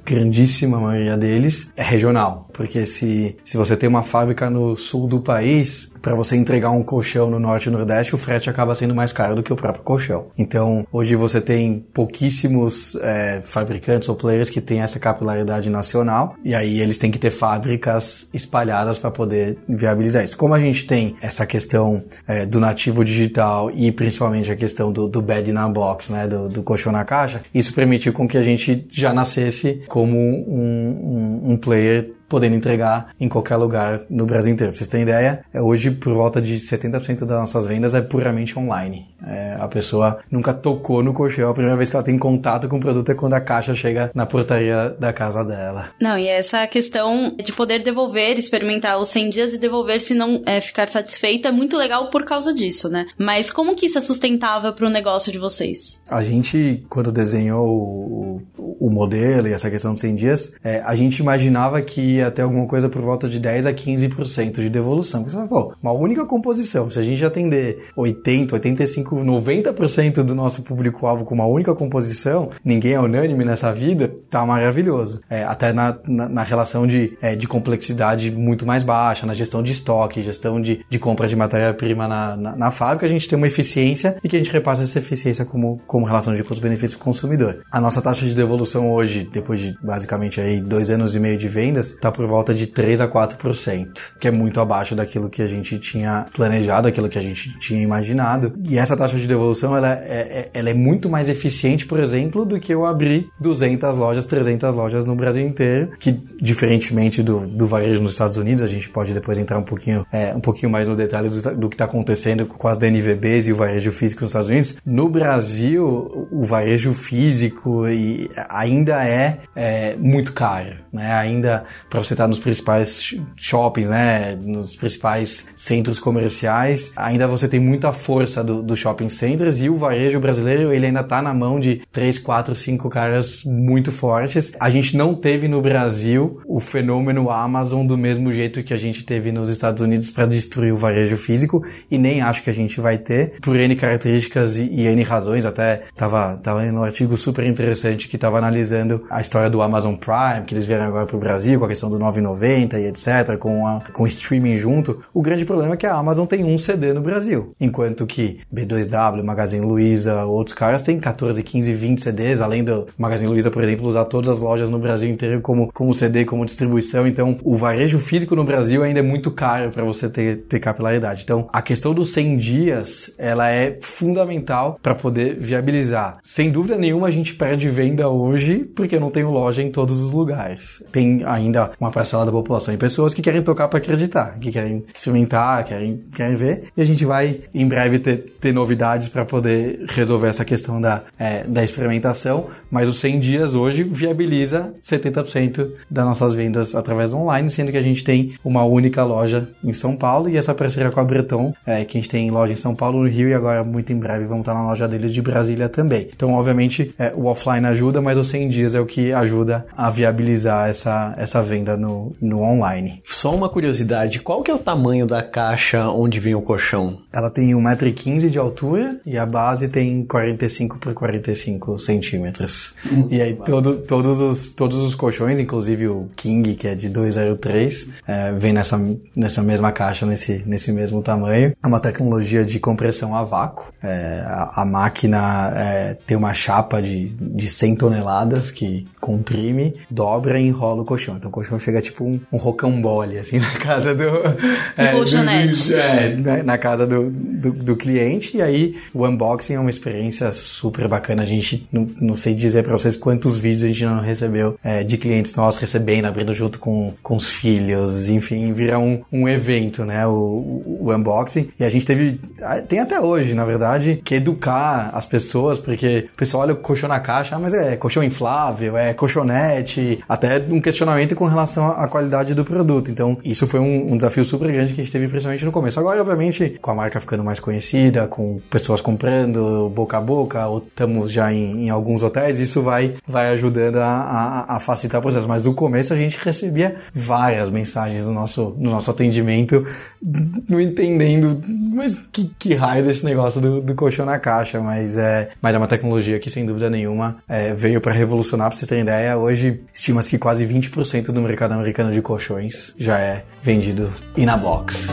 grandíssima maioria deles é regional, porque se, se você tem uma fábrica no sul do país, para você entregar um colchão no norte e nordeste, o frete acaba sendo mais caro do que o próprio colchão. Então, hoje você tem pouquíssimos é, fabricantes ou players que têm essa capilaridade nacional, e aí eles têm que ter fábricas espalhadas para poder viabilizar isso. Como a gente tem essa questão é, do nativo digital e principalmente a questão do, do bed na box, né, do, do colchão na caixa, isso permitiu com que a gente já nascesse como um, um, um player podendo entregar em qualquer lugar no Brasil inteiro. Pra vocês terem ideia, é hoje por volta de 70% das nossas vendas é puramente online. É, a pessoa nunca tocou no colchão, a primeira vez que ela tem contato com o produto é quando a caixa chega na portaria da casa dela. Não, e essa questão de poder devolver, experimentar os 100 dias e devolver se não é, ficar satisfeito é muito legal por causa disso, né? Mas como que isso é sustentável para o negócio de vocês? A gente, quando desenhou o, o modelo e essa questão dos 100 dias, é, a gente imaginava que ia ter alguma coisa por volta de 10 a 15% de devolução. Você fala, pô, uma única composição, se a gente atender 80, 85, 90% do nosso público-alvo com uma única composição, ninguém é unânime nessa vida, tá maravilhoso. É, até na, na, na relação de, é, de complexidade muito mais baixa, na gestão de estoque, gestão de, de compra de matéria-prima na, na, na, fábrica, a gente tem uma eficiência e que a gente repassa essa eficiência como, como relação de custo-benefício para o consumidor. A nossa taxa de devolução hoje, depois de basicamente aí dois anos e meio de vendas, está por volta de 3 a 4%, que é muito abaixo daquilo que a gente tinha planejado, aquilo que a gente tinha imaginado. E essa taxa de devolução ela é, é, ela é muito mais eficiente, por exemplo, do que eu abrir 200 lojas, 300 lojas no Brasil inteiro, que diferentemente do, do varejo nos Estados Unidos, a gente pode depois entrar um pouquinho, é, um pouquinho mais no detalhe do, do que está acontecendo com as DNVBs e o varejo físico nos Estados Unidos. No Brasil, o varejo físico ainda é, é muito caro, né? Ainda para você estar nos principais shoppings, né? Nos principais centros comerciais, ainda você tem muita força do, do shopping centers e o varejo brasileiro ele ainda está na mão de três, quatro, cinco caras muito fortes. A gente não teve no Brasil o fenômeno Amazon do mesmo jeito que a gente teve nos Estados Unidos para destruir o varejo físico e nem acho que a gente vai ter por N características e, e N razões. Até tava, tava no artigo super interessante que estava analisando a história do Amazon Prime, que eles vieram agora para o Brasil com a questão do 9,90 e etc, com, a, com streaming junto. O grande problema é que a Amazon tem um CD no Brasil, enquanto que B2W, Magazine Luiza, outros caras têm 14, 15, 20 CDs, além do Magazine Luiza, por exemplo, usar todas as lojas no Brasil inteiro como, como CD, como distribuição. Então, o varejo físico no Brasil ainda é muito caro para você ter, ter capilaridade. Então, a questão dos 100 dias, ela é fundamental para poder viabilizar. Sem dúvida nenhuma, a gente perde venda hoje porque não tenho loja em todos os lugares. Tem ainda uma parcela da população e pessoas que querem tocar para acreditar, que querem experimentar, querem, querem ver. E a gente vai em breve ter, ter novidades para poder resolver essa questão da, é, da experimentação. Mas os 100 dias hoje viabiliza 70% das nossas vendas através online, sendo que a gente tem uma única loja em São Paulo e essa parceria com a Breton, é, que a gente tem loja em São Paulo, no Rio e agora muito em breve vamos estar na loja deles de Brasília também. Então, obviamente, é, o offline ajuda, mas os 100 dias é o que ajuda a viabilizar essa, essa venda no, no online. Só uma curiosidade, qual que é o tamanho da caixa onde vem o colchão? Ela tem 1,15m de altura e a base tem 45 por 45 centímetros. e aí todo, todos, os, todos os colchões, inclusive o King, que é de 203, é, vem nessa, nessa mesma caixa, nesse, nesse mesmo tamanho. É uma tecnologia de compressão a vácuo. É, a, a, máquina é, tem uma chapa de, de 100 toneladas que comprime, dobra e enrola o colchão. Então o colchão chega tipo um, um rocambole, assim, na casa do... É, colchonete. Do, é, na, na, casa do, do, do, cliente. E aí o unboxing é uma experiência super bacana. A gente, não, não sei dizer para vocês quantos vídeos a gente não recebeu é, de clientes nossos recebendo, abrindo junto com, com os filhos, enfim, vira um, um evento, né? O, o, o unboxing. E a gente teve, tem até hoje, na verdade, que educar as pessoas, porque o pessoal olha o colchão na caixa, ah, mas é colchão inflável, é colchonete, até um questionamento com relação à qualidade do produto. Então, isso foi um, um desafio super grande que a gente teve principalmente no começo. Agora, obviamente, com a marca ficando mais conhecida, com pessoas comprando boca a boca, ou estamos já em, em, alguns hotéis, isso vai, vai ajudando a, a, a, facilitar o processo. Mas no começo a gente recebia várias mensagens no nosso, no nosso atendimento, não entendendo, mas que, que raio desse negócio do, do colchão na caixa. Mas é, mas é uma tecnologia que, sem dúvida nenhuma, é, veio para revolucionar. Para vocês terem ideia, hoje estima-se que quase 20% do mercado americano de colchões já é vendido in a box.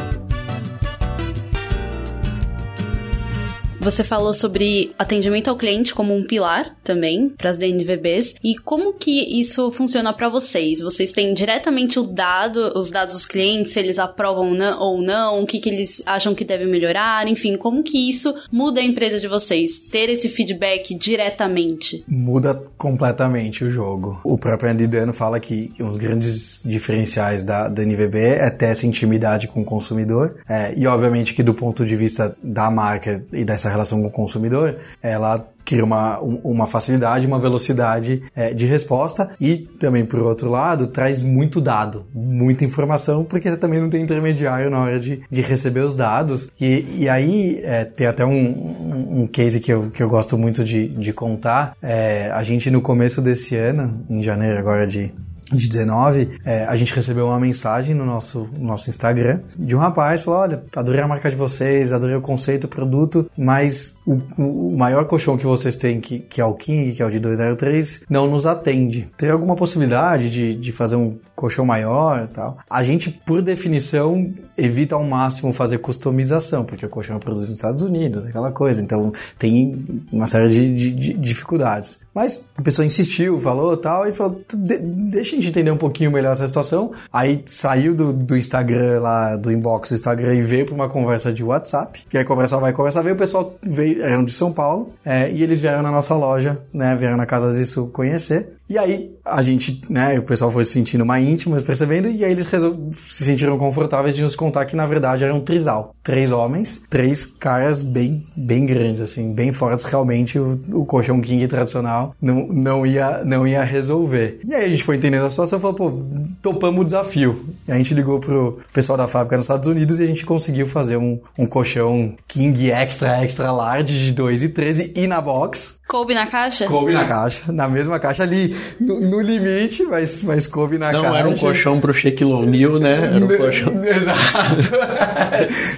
Você falou sobre atendimento ao cliente como um pilar também para as DNVBs e como que isso funciona para vocês? Vocês têm diretamente o dado, os dados dos clientes, se eles aprovam ou não, o que, que eles acham que deve melhorar, enfim, como que isso muda a empresa de vocês? Ter esse feedback diretamente? Muda completamente o jogo. O próprio Andy Dano fala que um dos grandes diferenciais da, da NVB é ter essa intimidade com o consumidor é, e obviamente que do ponto de vista da marca e dessa essa relação com o consumidor, ela cria uma, uma facilidade, uma velocidade é, de resposta e também, por outro lado, traz muito dado, muita informação, porque você também não tem intermediário na hora de, de receber os dados. E, e aí é, tem até um, um, um, case que eu, que eu gosto muito de, de contar. É, a gente, no começo desse ano, em janeiro agora de de 19, é, a gente recebeu uma mensagem no nosso, no nosso Instagram de um rapaz falou: Olha, adorei a marca de vocês, adorei o conceito, o produto, mas o, o maior colchão que vocês têm, que, que é o King, que é o de 203, não nos atende. Tem alguma possibilidade de, de fazer um colchão maior e tal? A gente, por definição, evita ao máximo fazer customização, porque o colchão é produzido nos Estados Unidos, aquela coisa. Então tem uma série de, de, de dificuldades. Mas a pessoa insistiu, falou tal, e falou: Deixa gente entender um pouquinho melhor essa situação. Aí saiu do, do Instagram lá, do inbox do Instagram e veio para uma conversa de WhatsApp. E aí conversa vai, conversa veio, o pessoal veio, eram de São Paulo, é, e eles vieram na nossa loja, né? Vieram na Casa Isso conhecer. E aí a gente, né, o pessoal foi se sentindo mais íntimo, percebendo, e aí eles se sentiram confortáveis de nos contar que na verdade era um trisal. Três homens, três caras bem, bem grandes, assim, bem fortes realmente. O, o colchão king tradicional não, não, ia, não ia resolver. E aí a gente foi entendendo a situação e falou, pô, topamos o desafio. E a gente ligou pro pessoal da fábrica nos Estados Unidos e a gente conseguiu fazer um, um colchão king extra, extra large de 2,13 e na box. Coube na caixa? Coube na caixa, na mesma caixa ali, no, no limite, mas, mas coube na Não caixa. Não era um colchão pro Shaquille O'Neal, né? Era um colchão. Exato.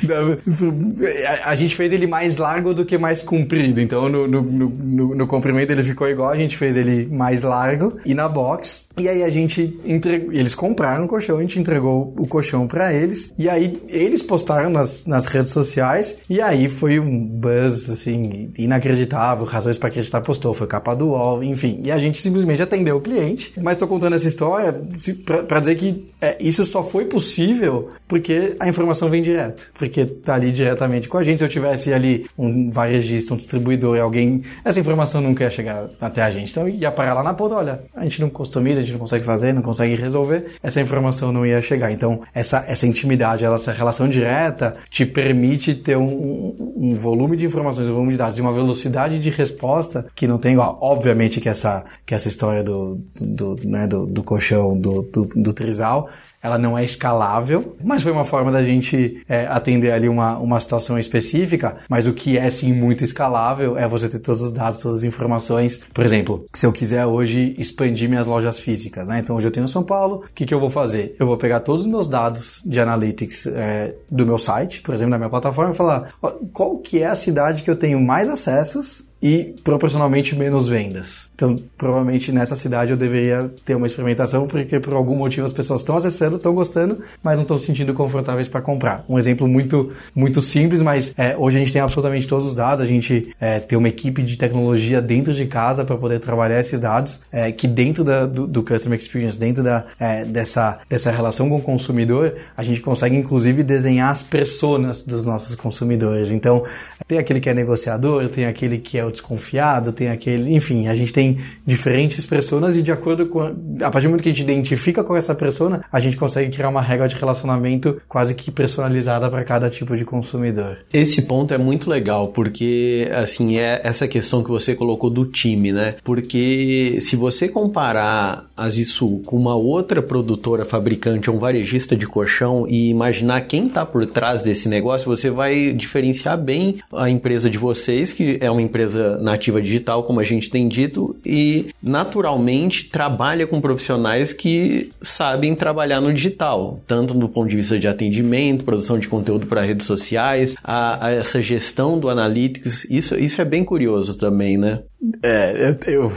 a, gente fez ele mais largo do que mais comprido, então no, no, no, no, comprimento ele ficou igual, a gente fez ele mais largo e na box. E aí a gente entregou, eles compraram o colchão, a gente entregou o colchão para eles, e aí eles postaram nas, nas redes sociais, e aí foi um buzz, assim, inacreditável, razões para acreditar postou, foi capa do UOL, enfim. E a gente simplesmente atendeu o cliente. Mas estou contando essa história para dizer que é, isso só foi possível porque a informação vem direto. Porque tá ali diretamente com a gente. Se eu tivesse ali um varejista, um distribuidor alguém, essa informação nunca ia chegar até a gente. Então ia parar lá na ponta, olha, a gente não customiza, a gente não consegue fazer, não consegue resolver, essa informação não ia chegar. Então essa, essa intimidade, essa relação direta te permite ter um, um volume de informações, um volume de dados e uma velocidade de resposta que não tem igual. Obviamente que essa, que essa história do, do, né, do, do colchão, do, do, do trisal, ela não é escalável, mas foi uma forma da gente é, atender ali uma, uma situação específica. Mas o que é sim muito escalável é você ter todos os dados, todas as informações. Por exemplo, se eu quiser hoje expandir minhas lojas físicas, né? Então hoje eu tenho São Paulo, o que, que eu vou fazer? Eu vou pegar todos os meus dados de analytics é, do meu site, por exemplo, da minha plataforma, e falar qual que é a cidade que eu tenho mais acessos e proporcionalmente menos vendas. Então, provavelmente nessa cidade eu deveria ter uma experimentação, porque por algum motivo as pessoas estão acessando, estão gostando, mas não estão se sentindo confortáveis para comprar. Um exemplo muito, muito simples, mas é, hoje a gente tem absolutamente todos os dados, a gente é, tem uma equipe de tecnologia dentro de casa para poder trabalhar esses dados, é, que dentro da, do, do, Customer Experience, dentro da, é, dessa, dessa relação com o consumidor, a gente consegue inclusive desenhar as personas dos nossos consumidores. Então, tem aquele que é negociador, tem aquele que é o desconfiado, tem aquele. Enfim, a gente tem diferentes personas e de acordo com. A, a partir do momento que a gente identifica com essa persona, a gente consegue criar uma regra de relacionamento quase que personalizada para cada tipo de consumidor. Esse ponto é muito legal, porque, assim, é essa questão que você colocou do time, né? Porque se você comparar as isso com uma outra produtora fabricante, um varejista de colchão e imaginar quem está por trás desse negócio, você vai diferenciar bem a empresa de vocês, que é uma empresa nativa digital, como a gente tem dito, e naturalmente trabalha com profissionais que sabem trabalhar no digital, tanto do ponto de vista de atendimento, produção de conteúdo para redes sociais, a, a, essa gestão do analytics, isso, isso é bem curioso também, né? É, eu, eu,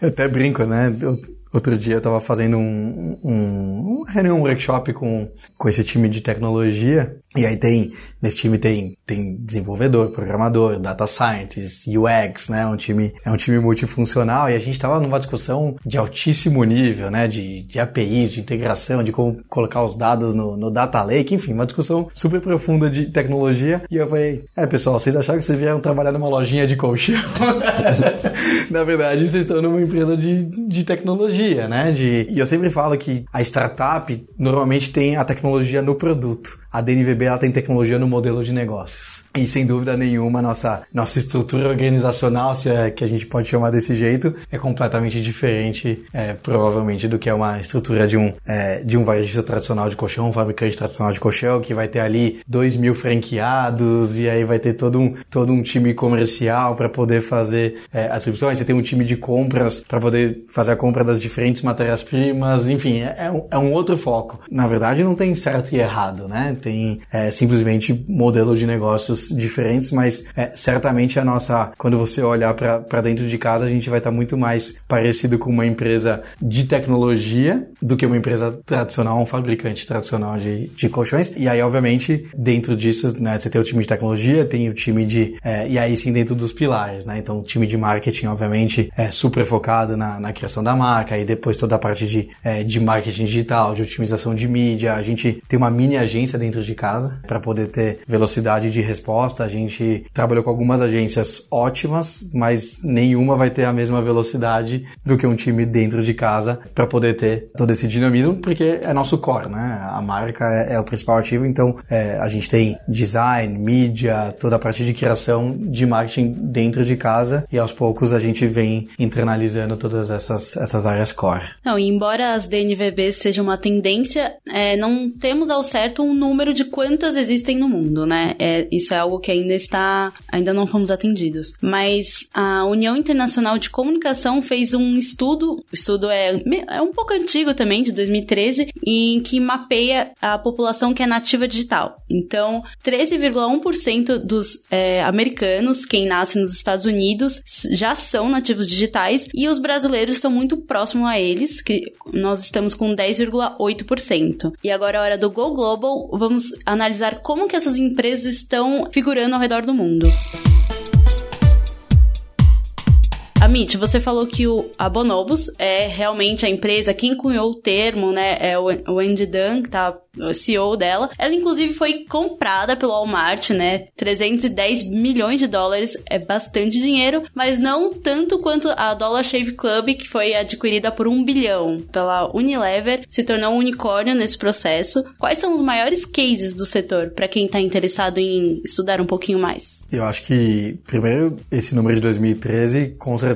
eu até brinco, né? Eu Outro dia eu estava fazendo um, um, um, um workshop com, com esse time de tecnologia, e aí tem, nesse time tem, tem desenvolvedor, programador, data scientist, UX, né? Um time, é um time multifuncional, e a gente estava numa discussão de altíssimo nível, né? De, de APIs, de integração, de como colocar os dados no, no data lake, enfim, uma discussão super profunda de tecnologia, e eu falei, é pessoal, vocês acharam que vocês vieram trabalhar numa lojinha de colchão? Na verdade, vocês estão numa empresa de, de tecnologia, tecnologia, né? De, e eu sempre falo que a startup normalmente tem a tecnologia no produto. A DNVB ela tem tecnologia no modelo de negócios. E sem dúvida nenhuma, nossa, nossa estrutura organizacional, se é que a gente pode chamar desse jeito, é completamente diferente, é, provavelmente, do que é uma estrutura de um, é, de um varejista tradicional de colchão, um fabricante tradicional de colchão, que vai ter ali dois mil franqueados, e aí vai ter todo um, todo um time comercial para poder fazer é, as distribuições, você tem um time de compras para poder fazer a compra das diferentes matérias-primas, enfim, é, é, um, é um outro foco. Na verdade, não tem certo e errado, né? Tem é, simplesmente modelo de negócios diferentes, mas é, certamente a nossa, quando você olhar para dentro de casa, a gente vai estar tá muito mais parecido com uma empresa de tecnologia do que uma empresa tradicional, um fabricante tradicional de, de colchões. E aí, obviamente, dentro disso, né, você tem o time de tecnologia, tem o time de. É, e aí sim dentro dos pilares, né? Então, o time de marketing, obviamente, é super focado na, na criação da marca, e depois toda a parte de, é, de marketing digital, de otimização de mídia. A gente tem uma mini agência dentro de casa para poder ter velocidade de resposta. A gente trabalhou com algumas agências ótimas, mas nenhuma vai ter a mesma velocidade do que um time dentro de casa para poder ter todo esse dinamismo, porque é nosso core, né? A marca é, é o principal ativo, então é, a gente tem design, mídia, toda a parte de criação de marketing dentro de casa e aos poucos a gente vem internalizando todas essas, essas áreas core. Não, e embora as DNVBs sejam uma tendência, é, não temos ao certo um número de quantas existem no mundo, né? É, isso é algo que ainda está, ainda não fomos atendidos. Mas a União Internacional de Comunicação fez um estudo, o estudo é, é um pouco antigo também, de 2013, em que mapeia a população que é nativa digital. Então, 13,1% dos é, americanos, quem nasce nos Estados Unidos, já são nativos digitais e os brasileiros estão muito próximos a eles, que nós estamos com 10,8%. E agora é hora do Go Global, vamos analisar como que essas empresas estão figurando ao redor do mundo. Amit, você falou que o, a Bonobos é realmente a empresa, quem cunhou o termo, né, é o, o Andy Dunn, que tá CEO dela. Ela, inclusive, foi comprada pelo Walmart, né? 310 milhões de dólares é bastante dinheiro, mas não tanto quanto a Dollar Shave Club, que foi adquirida por um bilhão pela Unilever, se tornou um unicórnio nesse processo. Quais são os maiores cases do setor para quem está interessado em estudar um pouquinho mais? Eu acho que, primeiro, esse número de 2013, com certeza.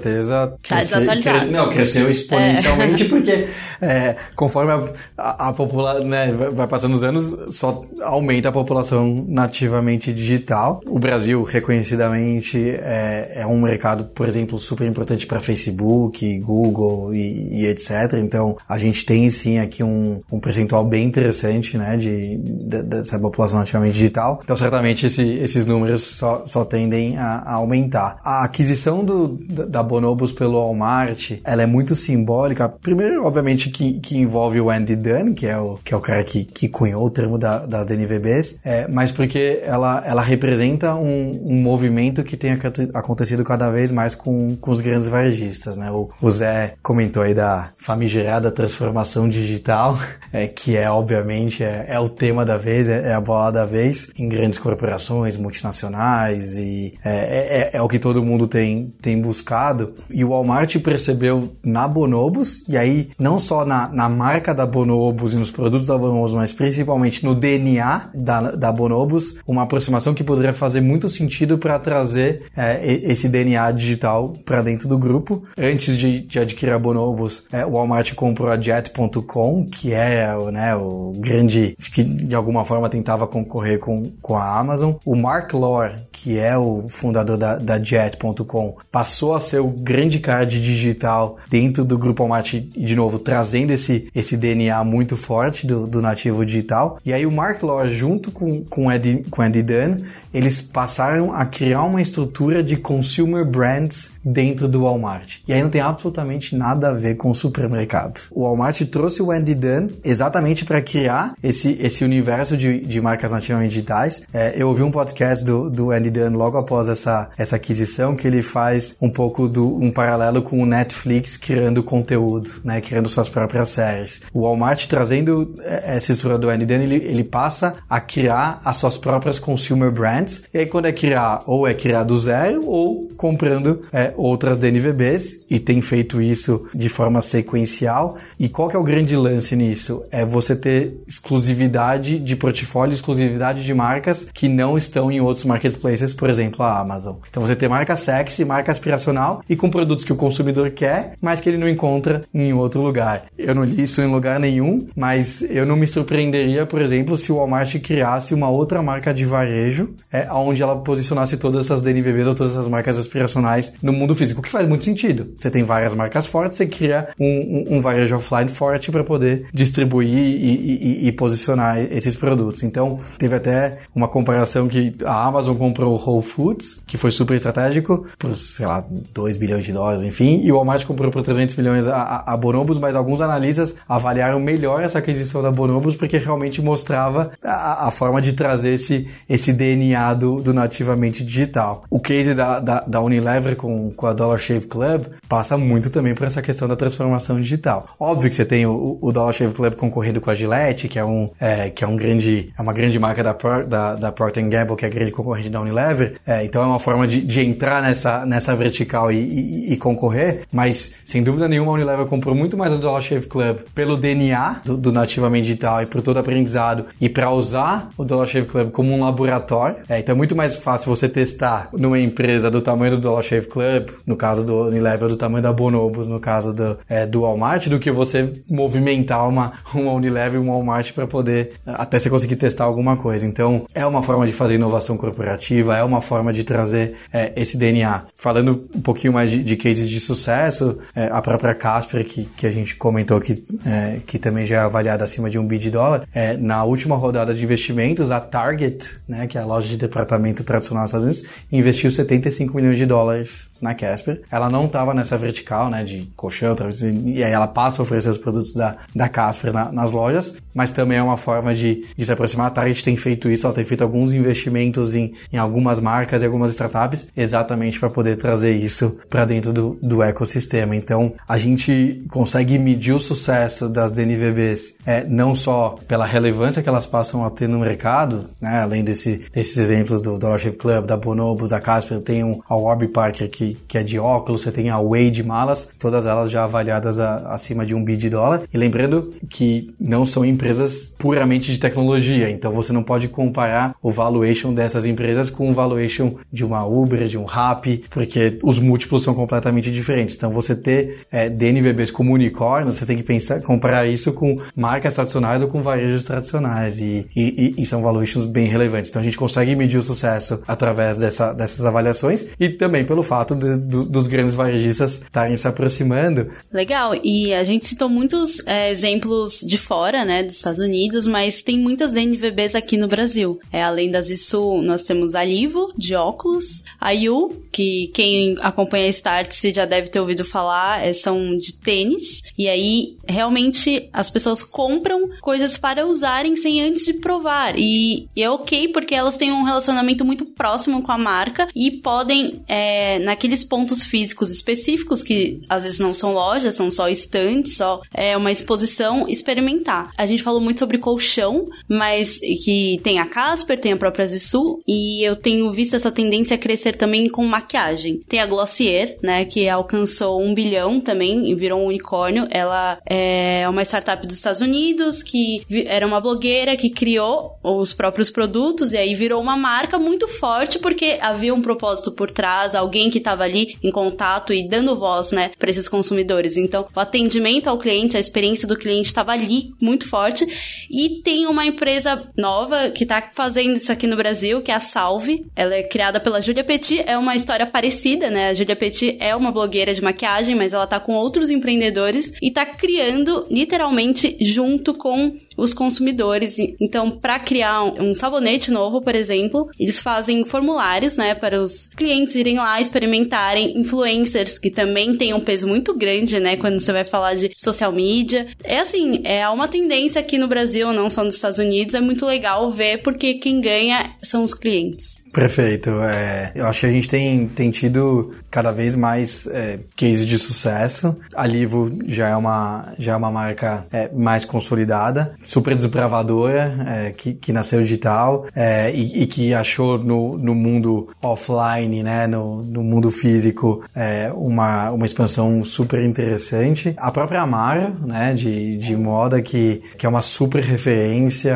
Tá desatualizado. Cresce, não, cresceu exponencialmente, é. porque é, conforme a, a, a população né, vai passando os anos, só aumenta a população nativamente digital. O Brasil, reconhecidamente, é, é um mercado, por exemplo, super importante para Facebook, Google e, e, etc. Então, a gente tem sim aqui um, um percentual bem interessante, né, de, de dessa população nativamente digital. Então, certamente esse, esses números só, só tendem a, a, aumentar. A aquisição do, da Bonobos pelo Walmart, ela é muito simbólica. Primeiro, obviamente, que, que envolve o Andy Dunn, que é o, que é o cara que, que cunhou o termo da, das DNVBs, é, mas porque ela, ela representa um, um movimento que tem acontecido cada vez mais com, com os grandes varejistas, né? O, o Zé comentou aí da famigerada transformação digital, é, que é, obviamente, é, é o tema da vez, é, é, a bola da vez em grandes corporações, multinacionais e é, é, é, é o que todo mundo tem, tem buscado. E o Walmart percebeu na Bonobos, e aí não só na, na marca da Bonobos e nos produtos da Bonobos, mas mas principalmente no DNA da, da Bonobos, uma aproximação que poderia fazer muito sentido para trazer é, esse DNA digital para dentro do grupo. Antes de, de adquirir a Bonobos, é, o Walmart comprou a Jet.com, que é né, o grande, que de alguma forma tentava concorrer com, com a Amazon. O Mark Lore, que é o fundador da, da Jet.com, passou a ser o grande card digital dentro do grupo Walmart, e de novo, trazendo esse, esse DNA muito forte do, do nativo digital. E aí o Mark Law, junto com, com, Eddie, com Eddie Dunn, eles passaram a criar uma estrutura de consumer brands dentro do Walmart. E aí não tem absolutamente nada a ver com o supermercado. O Walmart trouxe o Andy Dunn exatamente para criar esse, esse universo de, de marcas nativamente digitais. É, eu ouvi um podcast do, do Andy Dunn logo após essa, essa aquisição que ele faz um pouco do um paralelo com o Netflix criando conteúdo, né, criando suas próprias séries. O Walmart trazendo é, essa estrutura do Dunn, ele, ele passa a criar as suas próprias consumer brands. E aí quando é criar, ou é criar do zero, ou comprando é, outras DNVBs, e tem feito isso de forma sequencial. E qual que é o grande lance nisso? É você ter exclusividade de portfólio, exclusividade de marcas que não estão em outros marketplaces, por exemplo, a Amazon. Então você tem marca sexy, marca aspiracional e com produtos que o consumidor quer, mas que ele não encontra em outro lugar. Eu não li isso em lugar nenhum, mas eu não me surpreenderia, por exemplo, se o Walmart criasse uma outra marca de varejo, é, onde ela posicionasse todas essas DNVBs ou todas essas marcas aspiracionais no mundo físico, o que faz muito sentido. Você tem várias marcas fortes, você cria um, um, um varejo offline forte para poder distribuir e, e, e, posicionar esses produtos. Então, teve até uma comparação que a Amazon comprou o Whole Foods, que foi super estratégico, por, sei lá, 2 bilhões de dólares, enfim, e o Walmart comprou por 300 milhões a, a, Bonobos, mas alguns analistas avaliaram melhor essa aquisição da Bonobos porque realmente mostrava a, a forma de trazer esse, esse DNA do, do nativamente digital. O case da, da, da Unilever com, com a Dollar Shave Club passa muito também por essa questão da transformação digital. Óbvio que você tem o, o Dollar Shave Club concorrendo com a Gillette, que é um, é, que é um grande, é uma grande marca da, da, da Procter Gamble, que é a grande concorrente da Unilever. É, então é uma forma de, de entrar nessa, nessa vertical e, e, e, concorrer, mas sem dúvida nenhuma a Unilever comprou muito mais o Dollar Shave Club pelo DNA do, do nativamente digital e por todo aprendizado e para usar o Dollar Shave Club como um laboratório. É, então é muito mais fácil você testar numa empresa do tamanho do Dollar Shave Club, no caso do Unilever, do tamanho da Bonobos, no caso do, é, do Walmart, do que você movimentar uma, uma Unilever e um Walmart para poder até você conseguir testar alguma coisa. Então é uma forma de fazer inovação corporativa, é uma forma de trazer é, esse DNA. Falando um pouquinho mais de, de cases de sucesso, é, a própria Casper, que, que a gente comentou que, é, que também já é avaliada acima de um bi de dólar, é, na última rodada de investimentos, a Target, né, que é a loja de departamento tradicional dos Estados Unidos, investiu 75 milhões de dólares na Casper. Ela não estava nessa vertical, né, de colchão, e aí ela passa a oferecer os produtos da, da Casper na, nas lojas, mas também é uma forma de, de se aproximar. A Target tem feito isso, ela tem feito alguns investimentos em, em algumas marcas e algumas startups, exatamente para poder trazer isso para dentro do, do ecossistema. Então, a gente consegue medir o sucesso das DNVBs é, não só pela relevância que elas passam a ter no mercado, né, além desse, desses exemplos do Dollar Shave Club, da Bonobos, da Casper, tem um, a Warby Parker que, que é de óculos, você tem a Way de malas, todas elas já avaliadas a, acima de um bi de dólar. E lembrando que não são empresas puramente de tecnologia, então você não pode comparar o valuation dessas empresas com o valuation de uma Uber, de um Rappi, porque os múltiplos são completamente diferentes. Então você ter é, DNVBs como unicórnio, você tem que pensar, comparar isso com marcas tradicionais ou com varejos tradicionais e, e, e são valuations bem relevantes. Então a gente consegue medir o sucesso através dessa, dessas avaliações e também pelo fato de, do, dos grandes varejistas estarem se aproximando. Legal, e a gente citou muitos é, exemplos de fora, né, dos Estados Unidos, mas tem muitas DNVBs aqui no Brasil. É, além das isso, nós temos a Livo, de óculos, a Yu, que quem acompanha a Startse já deve ter ouvido falar, é, são de tênis, e aí realmente as pessoas compram coisas para usarem sem antes de provar, e, e é ok porque elas têm um relacionamento muito próximo com a marca e podem, é, naqueles pontos físicos específicos, que às vezes não são lojas, são só estantes, só é uma exposição, experimentar. A gente falou muito sobre colchão, mas que tem a Casper, tem a própria Zissu, e eu tenho visto essa tendência crescer também com maquiagem. Tem a Glossier, né, que alcançou um bilhão também e virou um unicórnio. Ela é uma startup dos Estados Unidos que era uma blogueira que criou os próprios produtos e aí virou uma marca muito forte porque havia um propósito por trás, alguém que estava ali em contato e dando voz, né, para esses consumidores. Então, o atendimento ao cliente, a experiência do cliente estava ali muito forte. E tem uma empresa nova que está fazendo isso aqui no Brasil, que é a Salve. Ela é criada pela Julia Petit, é uma história parecida, né? A Julia Petit é uma blogueira de maquiagem, mas ela tá com outros empreendedores e tá criando literalmente junto com os consumidores. Então, para criar um sabonete novo, por exemplo, eles fazem formulários, né, para os clientes irem lá experimentarem, influencers que também têm um peso muito grande, né, quando você vai falar de social media. É assim, é uma tendência aqui no Brasil, não só nos Estados Unidos, é muito legal ver porque quem ganha são os clientes. Perfeito. É, eu acho que a gente tem, tem tido cada vez mais é, cases de sucesso. A Livo já é uma, já é uma marca é, mais consolidada, super desbravadora, é, que, que nasceu digital é, e, e, que achou no, no mundo offline, né, no, no mundo físico, é, uma, uma expansão super interessante. A própria Amara, né, de, de moda, que, que é uma super referência,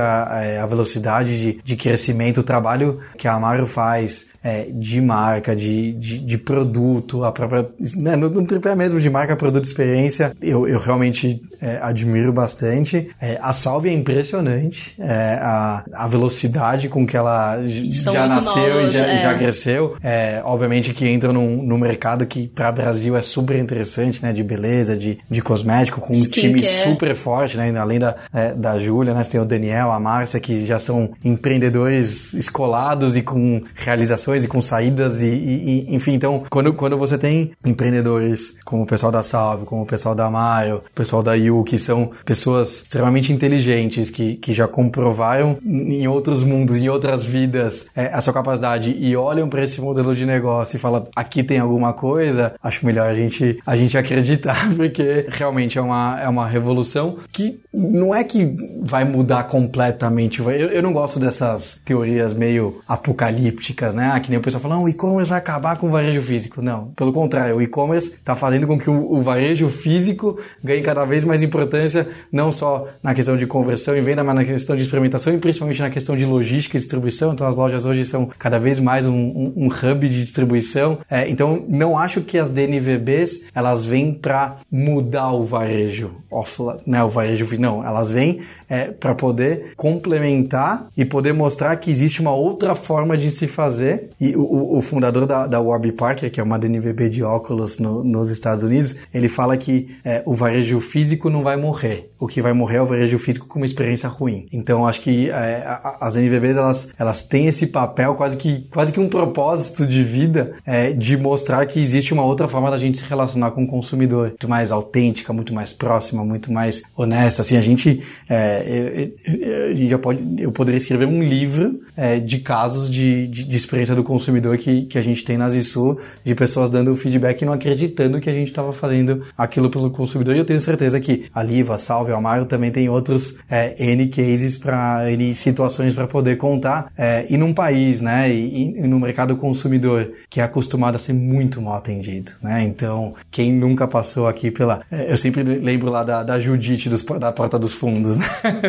a velocidade de, de crescimento, o trabalho que a Amara faz é, de marca, de, de, de, produto, a própria. Né, no, no tripé mesmo de marca, produto, experiência, eu, eu realmente é, admiro bastante. É, a Salve é impressionante, é, a, a velocidade com que ela São já nasceu novos, e já, já é. cresceu. É, obviamente que entra num, num mercado que para o Brasil é super interessante, né? De beleza, de, de cosmético, com um time super forte, né? Além da, da Júlia, né? Você tem o Daniel, a Márcia, que já são empreendedores escolados e com realizações e com saídas e, e, e, enfim, então quando, quando você tem empreendedores como o pessoal da Salve, como o pessoal da Mario, o pessoal da Yu, que são pessoas extremamente inteligentes, que, que já comprovaram em outros mundos, em outras vidas, é, a sua capacidade e olham para esse modelo de negócio e falam aqui tem alguma coisa, acho melhor a gente, a gente acreditar, porque realmente é uma, é uma revolução que não é que vai mudar completamente. Eu, eu não gosto dessas teorias meio apocalípticas, né? Ah, que nem o pessoal fala, o e-commerce vai acabar com o varejo físico. Não, pelo contrário, o e-commerce está fazendo com que o, o, varejo físico ganhe cada vez mais importância, não só na questão de conversão e venda, mas na questão de experimentação e principalmente na questão de logística e distribuição. Então as lojas hoje são cada vez mais um, um, um hub de distribuição. É, então não acho que as DNVBs elas vêm para mudar o varejo offline, né, o varejo não, elas vêm é, para poder complementar e poder mostrar que existe uma outra forma de se fazer. E o, o fundador da, da Warby Parker, que é uma DNVB de óculos no, nos Estados Unidos, ele fala que é, o varejo físico não vai morrer. O que vai morrer é o varejo físico com uma experiência ruim. Então, acho que é, as NVBs elas, elas têm esse papel quase que, quase que um propósito de vida é, de mostrar que existe uma outra forma da gente se relacionar com o consumidor, muito mais autêntica, muito mais próxima, muito mais honesta. Assim, a gente é, é, a gente já pode, eu poderia escrever um livro é, de casos de, de, de, experiência do consumidor que, que a gente tem na Zisu, de pessoas dando feedback e não acreditando que a gente estava fazendo aquilo pelo consumidor. E eu tenho certeza que a Liva, a Salve, a Amaro também tem outros é, N cases para N situações para poder contar. É, e num país, né, e, e, no mercado consumidor que é acostumado a ser muito mal atendido, né? Então, quem nunca passou aqui pela. É, eu sempre lembro lá da, da Judite dos, da Porta dos Fundos, né?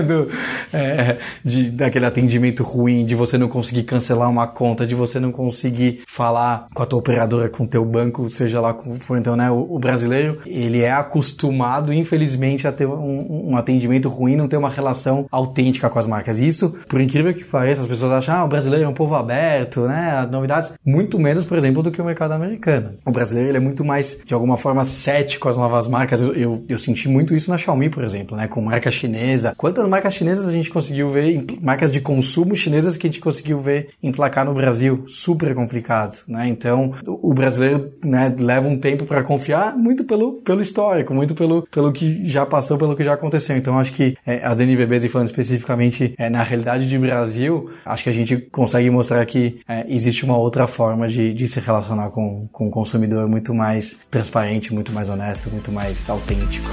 do, é, de, daquele atendimento ruim, de você não conseguir cancelar uma conta, de você não conseguir falar com a tua operadora, com o teu banco, seja lá como for. Então, né, o, o brasileiro, ele é acostumado, infelizmente, a ter um, um, atendimento ruim, não ter uma relação autêntica com as marcas. Isso, por incrível que pareça, as pessoas acham, ah, o brasileiro é um povo aberto, né, novidades, muito menos, por exemplo, do que o mercado americano. O brasileiro, ele é muito mais, de alguma forma, cético às novas marcas. Eu, eu, eu senti muito isso na Xiaomi, por exemplo, né, com marca chinesa, Quantas marcas chinesas a gente conseguiu ver, marcas de consumo chinesas que a gente conseguiu ver emplacar no Brasil? Super complicado, né? Então, o brasileiro né, leva um tempo para confiar muito pelo, pelo histórico, muito pelo, pelo que já passou, pelo que já aconteceu. Então, acho que é, as NVBs, e falando especificamente é, na realidade de Brasil, acho que a gente consegue mostrar que é, existe uma outra forma de, de se relacionar com, com o consumidor muito mais transparente, muito mais honesto, muito mais autêntico.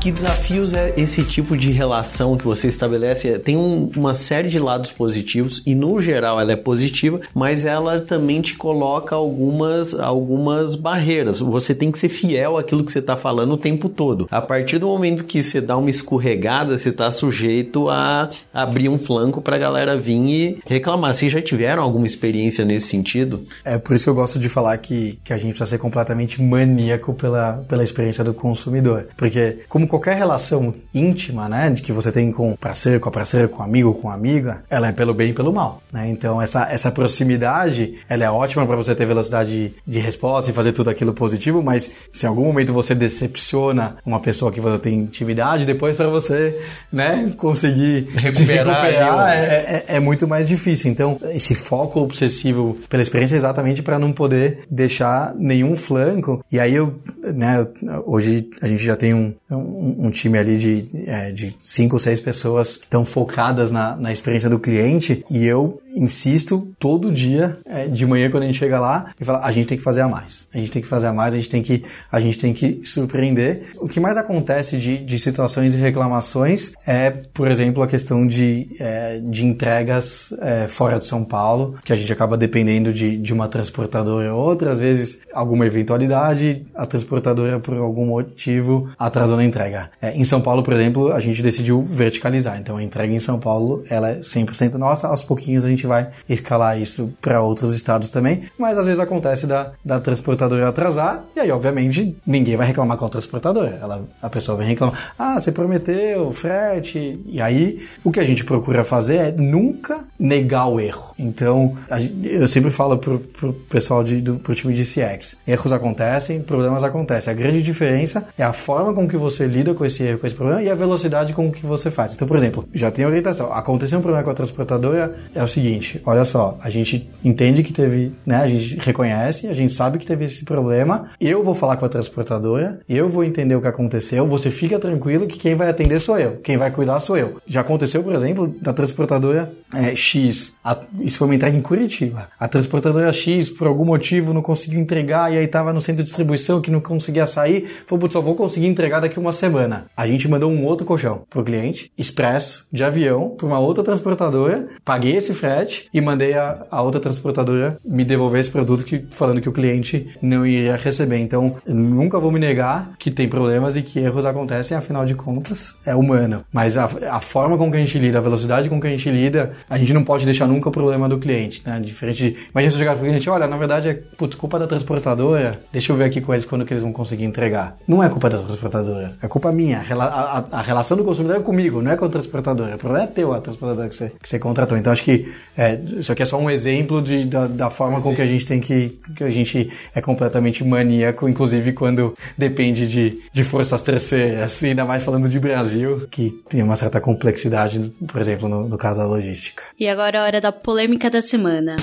Que desafios é esse tipo de relação que você estabelece? Tem um, uma série de lados positivos e no geral ela é positiva, mas ela também te coloca algumas, algumas barreiras. Você tem que ser fiel àquilo que você está falando o tempo todo. A partir do momento que você dá uma escorregada, você está sujeito a abrir um flanco para a galera vir e reclamar. Vocês já tiveram alguma experiência nesse sentido? É por isso que eu gosto de falar que, que a gente precisa ser completamente maníaco pela, pela experiência do consumidor. Porque, como qualquer relação íntima, né, de que você tem com parceiro, com a parceira, com amigo, com amiga, ela é pelo bem e pelo mal, né? Então essa, essa proximidade, ela é ótima para você ter velocidade de resposta e fazer tudo aquilo positivo, mas se em algum momento você decepciona uma pessoa que você tem intimidade, depois para você, né, conseguir recuperar, recuperar é, é, é, muito mais difícil. Então esse foco obsessivo pela experiência é exatamente para não poder deixar nenhum flanco. E aí eu, né, hoje a gente já tem um, um um, time ali de, é, de cinco ou seis pessoas que estão focadas na, na experiência do cliente. E eu insisto todo dia, é, de manhã quando a gente chega lá, e fala, a gente tem que fazer a mais. A gente tem que fazer a mais, a gente tem que, a gente tem que surpreender. O que mais acontece de, de situações e reclamações é, por exemplo, a questão de, é, de entregas é, fora de São Paulo, que a gente acaba dependendo de, de uma transportadora ou outra, às vezes alguma eventualidade, a transportadora por algum motivo atrasou na entrega. É, em São Paulo, por exemplo, a gente decidiu verticalizar, então a entrega em São Paulo ela é 100% nossa, aos pouquinhos a gente vai escalar isso para outros estados também, mas às vezes acontece da, da transportadora atrasar, e aí obviamente ninguém vai reclamar com a transportadora, ela, a pessoa vem reclamar, ah, você prometeu frete, e aí o que a gente procura fazer é nunca negar o erro. Então, eu sempre falo pro, pro pessoal de, do pro time de CX, erros acontecem, problemas acontecem, a grande diferença é a forma com que você lida com esse erro, com esse problema, e a velocidade com que você faz. Então, por exemplo, já tem orientação, aconteceu um problema com a transportadora, é o seguinte, olha só, a gente entende que teve, né, a gente reconhece, a gente sabe que teve esse problema, eu vou falar com a transportadora, eu vou entender o que aconteceu, você fica tranquilo que quem vai atender sou eu, quem vai cuidar sou eu. Já aconteceu, por exemplo, da transportadora é, X, a, isso foi uma entrega em Curitiba, a transportadora X, por algum motivo, não conseguiu entregar, e aí tava no centro de distribuição que não conseguia sair, falou, putz, só vou conseguir entregar daqui uma semana. A gente mandou um outro colchão pro cliente, expresso, de avião, para uma outra transportadora, paguei esse frete e mandei a, a outra transportadora me devolver esse produto que, falando que o cliente não iria receber. Então, nunca vou me negar que tem problemas e que erros acontecem, afinal de contas, é humano. Mas a, a forma com que a gente lida, a velocidade com que a gente lida, a gente não pode deixar nunca o problema do cliente, né? Diferente de. Imagina você chegar pro cliente, olha, na verdade é putz, culpa da transportadora, deixa eu ver aqui com eles quando que eles vão conseguir entregar. Não é culpa da transportadora, é culpa minha. A, a, a relação do consumidor é comigo, não é com a transportadora. O problema é teu, a transportadora que você, que você contratou. Então acho que é, isso aqui é só um exemplo de, da, da forma com que a gente tem que. que a gente é completamente maníaco, inclusive quando depende de, de forças terceiras, ainda mais falando de Brasil, que tem uma certa complexidade, por exemplo, no, no caso da logística. E agora é a hora da polêmica da semana.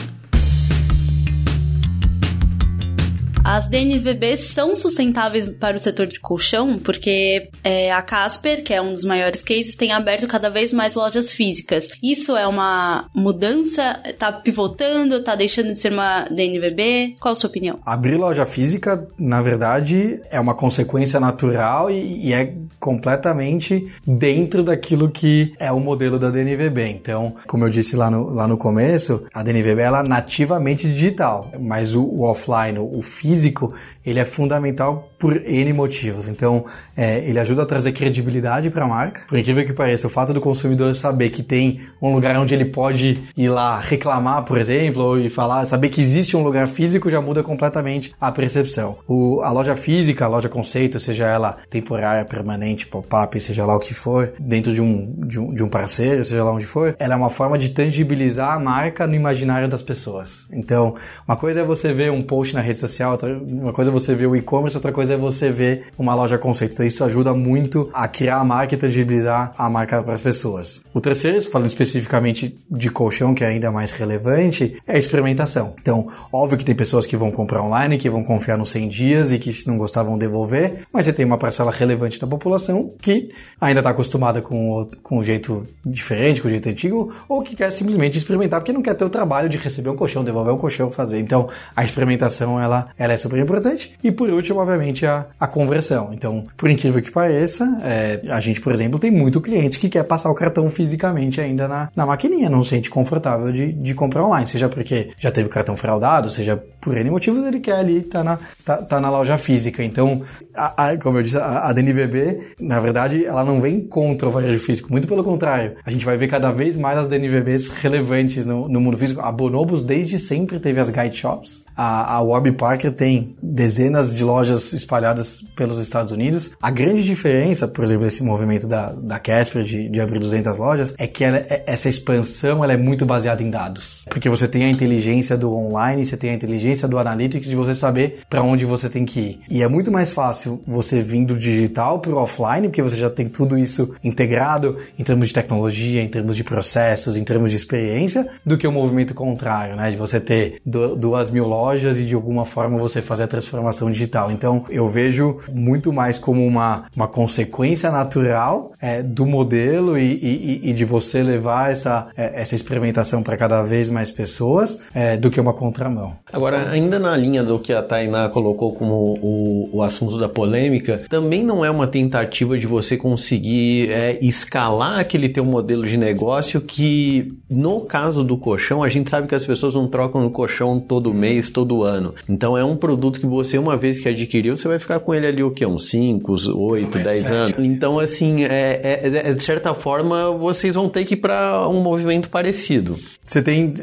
As DNVBs são sustentáveis para o setor de colchão, porque é, a Casper, que é um dos maiores cases, tem aberto cada vez mais lojas físicas. Isso é uma mudança? Tá pivotando? Tá deixando de ser uma DNVB? Qual a sua opinião? Abrir loja física, na verdade, é uma consequência natural e, e é completamente dentro daquilo que é o modelo da DNVB. Então, como eu disse lá no, lá no começo, a DNVB ela é nativamente digital, mas o, o offline, o físico, físico, ele é fundamental por N motivos. Então, é, ele ajuda a trazer credibilidade para a marca. Por incrível que pareça, o fato do consumidor saber que tem um lugar onde ele pode ir lá reclamar, por exemplo, ir falar, saber que existe um lugar físico já muda completamente a percepção. O, a loja física, a loja conceito, seja ela temporária, permanente, pop-up, seja lá o que for, dentro de um, de um, de um parceiro, seja lá onde for, ela é uma forma de tangibilizar a marca no imaginário das pessoas. Então, uma coisa é você ver um post na rede social, uma coisa é você ver o e-commerce, outra coisa é você ver uma loja conceito. Então isso ajuda muito a criar a marca e tangibilizar a marca para as pessoas. O terceiro, falando especificamente de colchão, que é ainda mais relevante, é a experimentação. Então, óbvio que tem pessoas que vão comprar online, que vão confiar nos 100 dias e que se não gostar vão devolver, mas você tem uma parcela relevante da população que ainda está acostumada com o, com o jeito diferente, com o jeito antigo, ou que quer simplesmente experimentar porque não quer ter o trabalho de receber um colchão, devolver um colchão, fazer. Então, a experimentação ela, ela é super importante. E por último, obviamente, a, a conversão. Então, por incrível que pareça, é, a gente, por exemplo, tem muito cliente que quer passar o cartão fisicamente ainda na, na maquininha, não se sente confortável de, de comprar online, seja porque já teve o cartão fraudado, seja por N motivos, ele quer ali estar tá na, tá, tá, na loja física. Então, a, a, como eu disse, a, a DNVB, na verdade, ela não vem contra o varejo físico, muito pelo contrário. A gente vai ver cada vez mais as DNVBs relevantes no, no mundo físico. A Bonobos desde sempre teve as guide shops. A, a Warby Parker tem dezenas de lojas espalhadas pelos Estados Unidos. A grande diferença, por exemplo, esse movimento da, da Casper de, de abrir 200 lojas, é que ela, é, essa expansão ela é muito baseada em dados. Porque você tem a inteligência do online, você tem a inteligência do Analytics de você saber para onde você tem que ir. E é muito mais fácil você vir do digital para o offline, porque você já tem tudo isso integrado em termos de tecnologia, em termos de processos, em termos de experiência, do que o movimento contrário, né? De você ter duas mil lojas e de alguma forma você fazer a transformação digital. Então eu vejo muito mais como uma, uma consequência natural é, do modelo e, e, e, de você levar essa, é, essa experimentação para cada vez mais pessoas é, do que uma contramão. Agora, ainda na linha do que a Tainá colocou como o, o assunto da polêmica, também não é uma tentativa de você conseguir é, escalar aquele teu modelo de negócio que, no caso do colchão, a gente sabe que as pessoas não trocam no colchão todo mês, todo ano. Então é um produto que você, uma vez que adquiriu, você vai ficar com ele ali o que? Uns 5, 8, 10 anos. Então, assim, é, é, é, de certa forma, vocês vão ter que ir para um movimento parecido. Você tem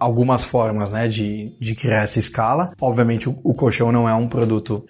algumas formas né, de, de criar essa escala. Obviamente, o, o colchão não é um produto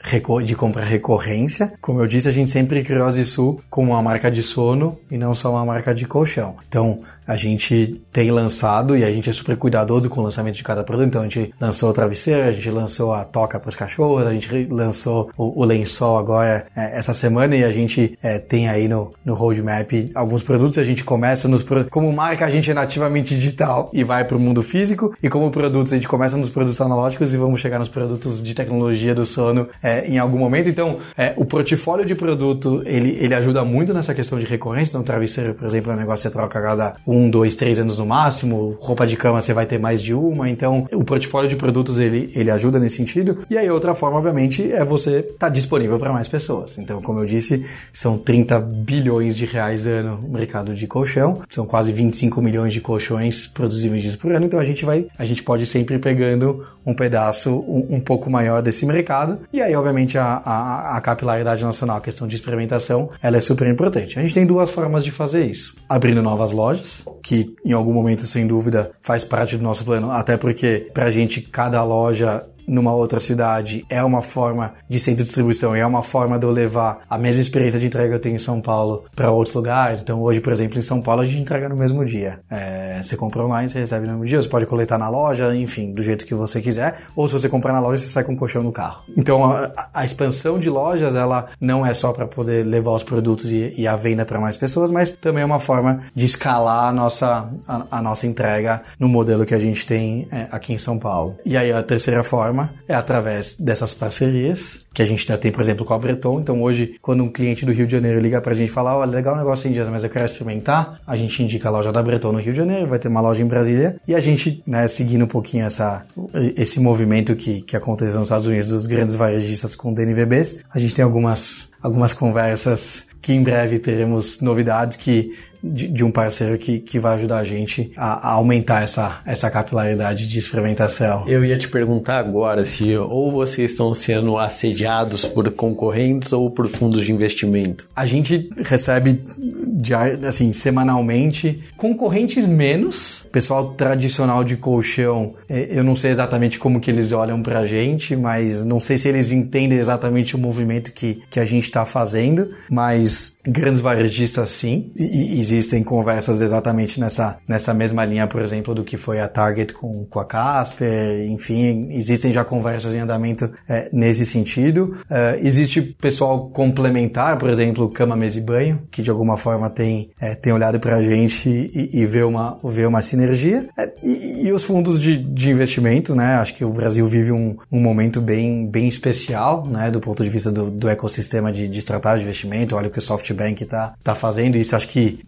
de compra recorrência. Como eu disse, a gente sempre criou a Zissu como uma marca de sono e não só uma marca de colchão. Então, a gente tem lançado e a gente é super cuidadoso com o lançamento de cada produto. Então, a gente lançou o travesseiro, a gente lançou a toca para os cachorros, a gente lançou o, o lençol agora é, essa semana e a gente é, tem aí no, no roadmap alguns produtos. A gente começa nos como marca a gente é nativamente digital e vai para o mundo físico e como produtos a gente começa nos produtos analógicos e vamos chegar nos produtos de tecnologia do sono é, em algum momento. Então, é, o portfólio de produto ele, ele ajuda muito nessa questão de recorrência. Então, travesseiro, por exemplo, é um negócio que você troca a cada um, dois, três anos no máximo. Roupa de cama você vai ter mais de uma. Então, o portfólio de produtos ele, ele ajuda nesse sentido. E aí, outra forma, obviamente, é você estar tá disponível para mais pessoas. Então, como eu disse, são 30 bilhões de reais ano no mercado de colchão. São quase 25 milhões de colchões produzidos por ano, então a gente vai, a gente pode sempre pegando um pedaço um, um pouco maior desse mercado. E aí, obviamente, a, a, a, capilaridade nacional, a questão de experimentação, ela é super importante. A gente tem duas formas de fazer isso: abrindo novas lojas, que em algum momento, sem dúvida, faz parte do nosso plano, até porque para a gente cada loja numa outra cidade é uma forma de centro de distribuição, é uma forma de eu levar a mesma experiência de entrega que eu tenho em São Paulo para outros lugares. Então, hoje, por exemplo, em São Paulo, a gente entrega no mesmo dia. É, você compra online, você recebe no mesmo dia, você pode coletar na loja, enfim, do jeito que você quiser, ou se você comprar na loja, você sai com um colchão no carro. Então, a, a expansão de lojas, ela não é só para poder levar os produtos e, e a venda para mais pessoas, mas também é uma forma de escalar a nossa, a, a nossa entrega no modelo que a gente tem é, aqui em São Paulo. E aí, a terceira forma forma é através dessas parcerias que a gente já tem, por exemplo, com a Breton. Então, hoje, quando um cliente do Rio de Janeiro liga pra gente e fala, olha, legal o negócio em dias, mas eu quero experimentar, a gente indica a loja da Breton no Rio de Janeiro, vai ter uma loja em Brasília, e a gente, né, seguindo um pouquinho essa, esse movimento que, que aconteceu nos Estados Unidos dos grandes varejistas com DNVBs, a gente tem algumas, algumas conversas que em breve teremos novidades que de, de, um parceiro que, que vai ajudar a gente a, a, aumentar essa, essa capilaridade de experimentação. Eu ia te perguntar agora se ou vocês estão sendo assediados por concorrentes ou por fundos de investimento. A gente recebe assim, semanalmente concorrentes menos. Pessoal tradicional de colchão, é, eu não sei exatamente como que eles olham pra gente, mas não sei se eles entendem exatamente o movimento que, que a gente está fazendo, mas grandes varejistas sim, e, e existem conversas exatamente nessa, nessa mesma linha, por exemplo, do que foi a Target com, com a Casper, enfim, existem já conversas em andamento é, nesse sentido. É, existe pessoal complementar, por exemplo, cama, mesa e banho, que de alguma forma tem, é, tem olhado para a gente e, e, vê, uma, vê uma sinergia. É, e, e, os fundos de, de investimento, né? Acho que o Brasil vive um, um momento bem, bem especial, né? Do ponto de vista do, do ecossistema de, de estratégia de investimento. Olha o que SoftBank está tá fazendo. Isso acho que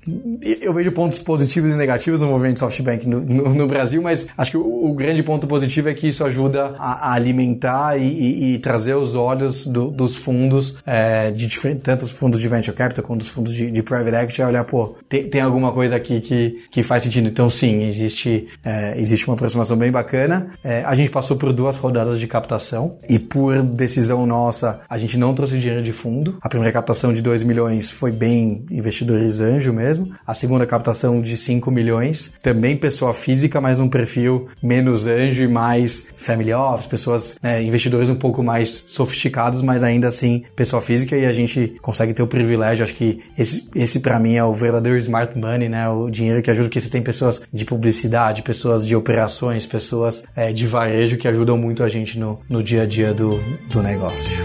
eu vejo pontos positivos e negativos no movimento SoftBank no, no, no Brasil, mas acho que o, o, grande ponto positivo é que isso ajuda a, a alimentar e, e, e, trazer os olhos do, dos fundos, é, de tanto os fundos de venture capital quanto os fundos de, de private equity, a olhar, pô, tem, tem, alguma coisa aqui que, que faz sentido. Então, sim, existe, é, existe uma aproximação bem bacana. É, a gente passou por duas rodadas de captação e por decisão nossa, a gente não trouxe dinheiro de fundo. A primeira captação de 2 milhões milhões foi bem investidores anjo mesmo. A segunda captação de 5 milhões, também pessoa física, mas num perfil menos anjo e mais family office, pessoas, né, investidores um pouco mais sofisticados, mas ainda assim pessoa física e a gente consegue ter o privilégio, acho que esse, esse para mim é o verdadeiro smart money, né, o dinheiro que ajuda, que você tem pessoas de publicidade, pessoas de operações, pessoas é, de varejo que ajudam muito a gente no, no dia a dia do, do negócio.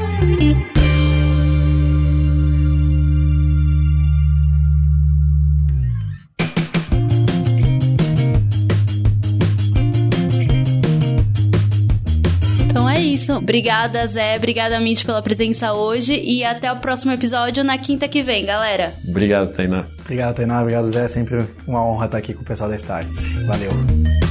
Isso. Obrigada, Zé. Obrigada, Mitch, pela presença hoje. E até o próximo episódio na quinta que vem, galera. Obrigado, Tainá. Obrigado, Tainá. Obrigado, Zé. É sempre uma honra estar aqui com o pessoal da Starts. Valeu.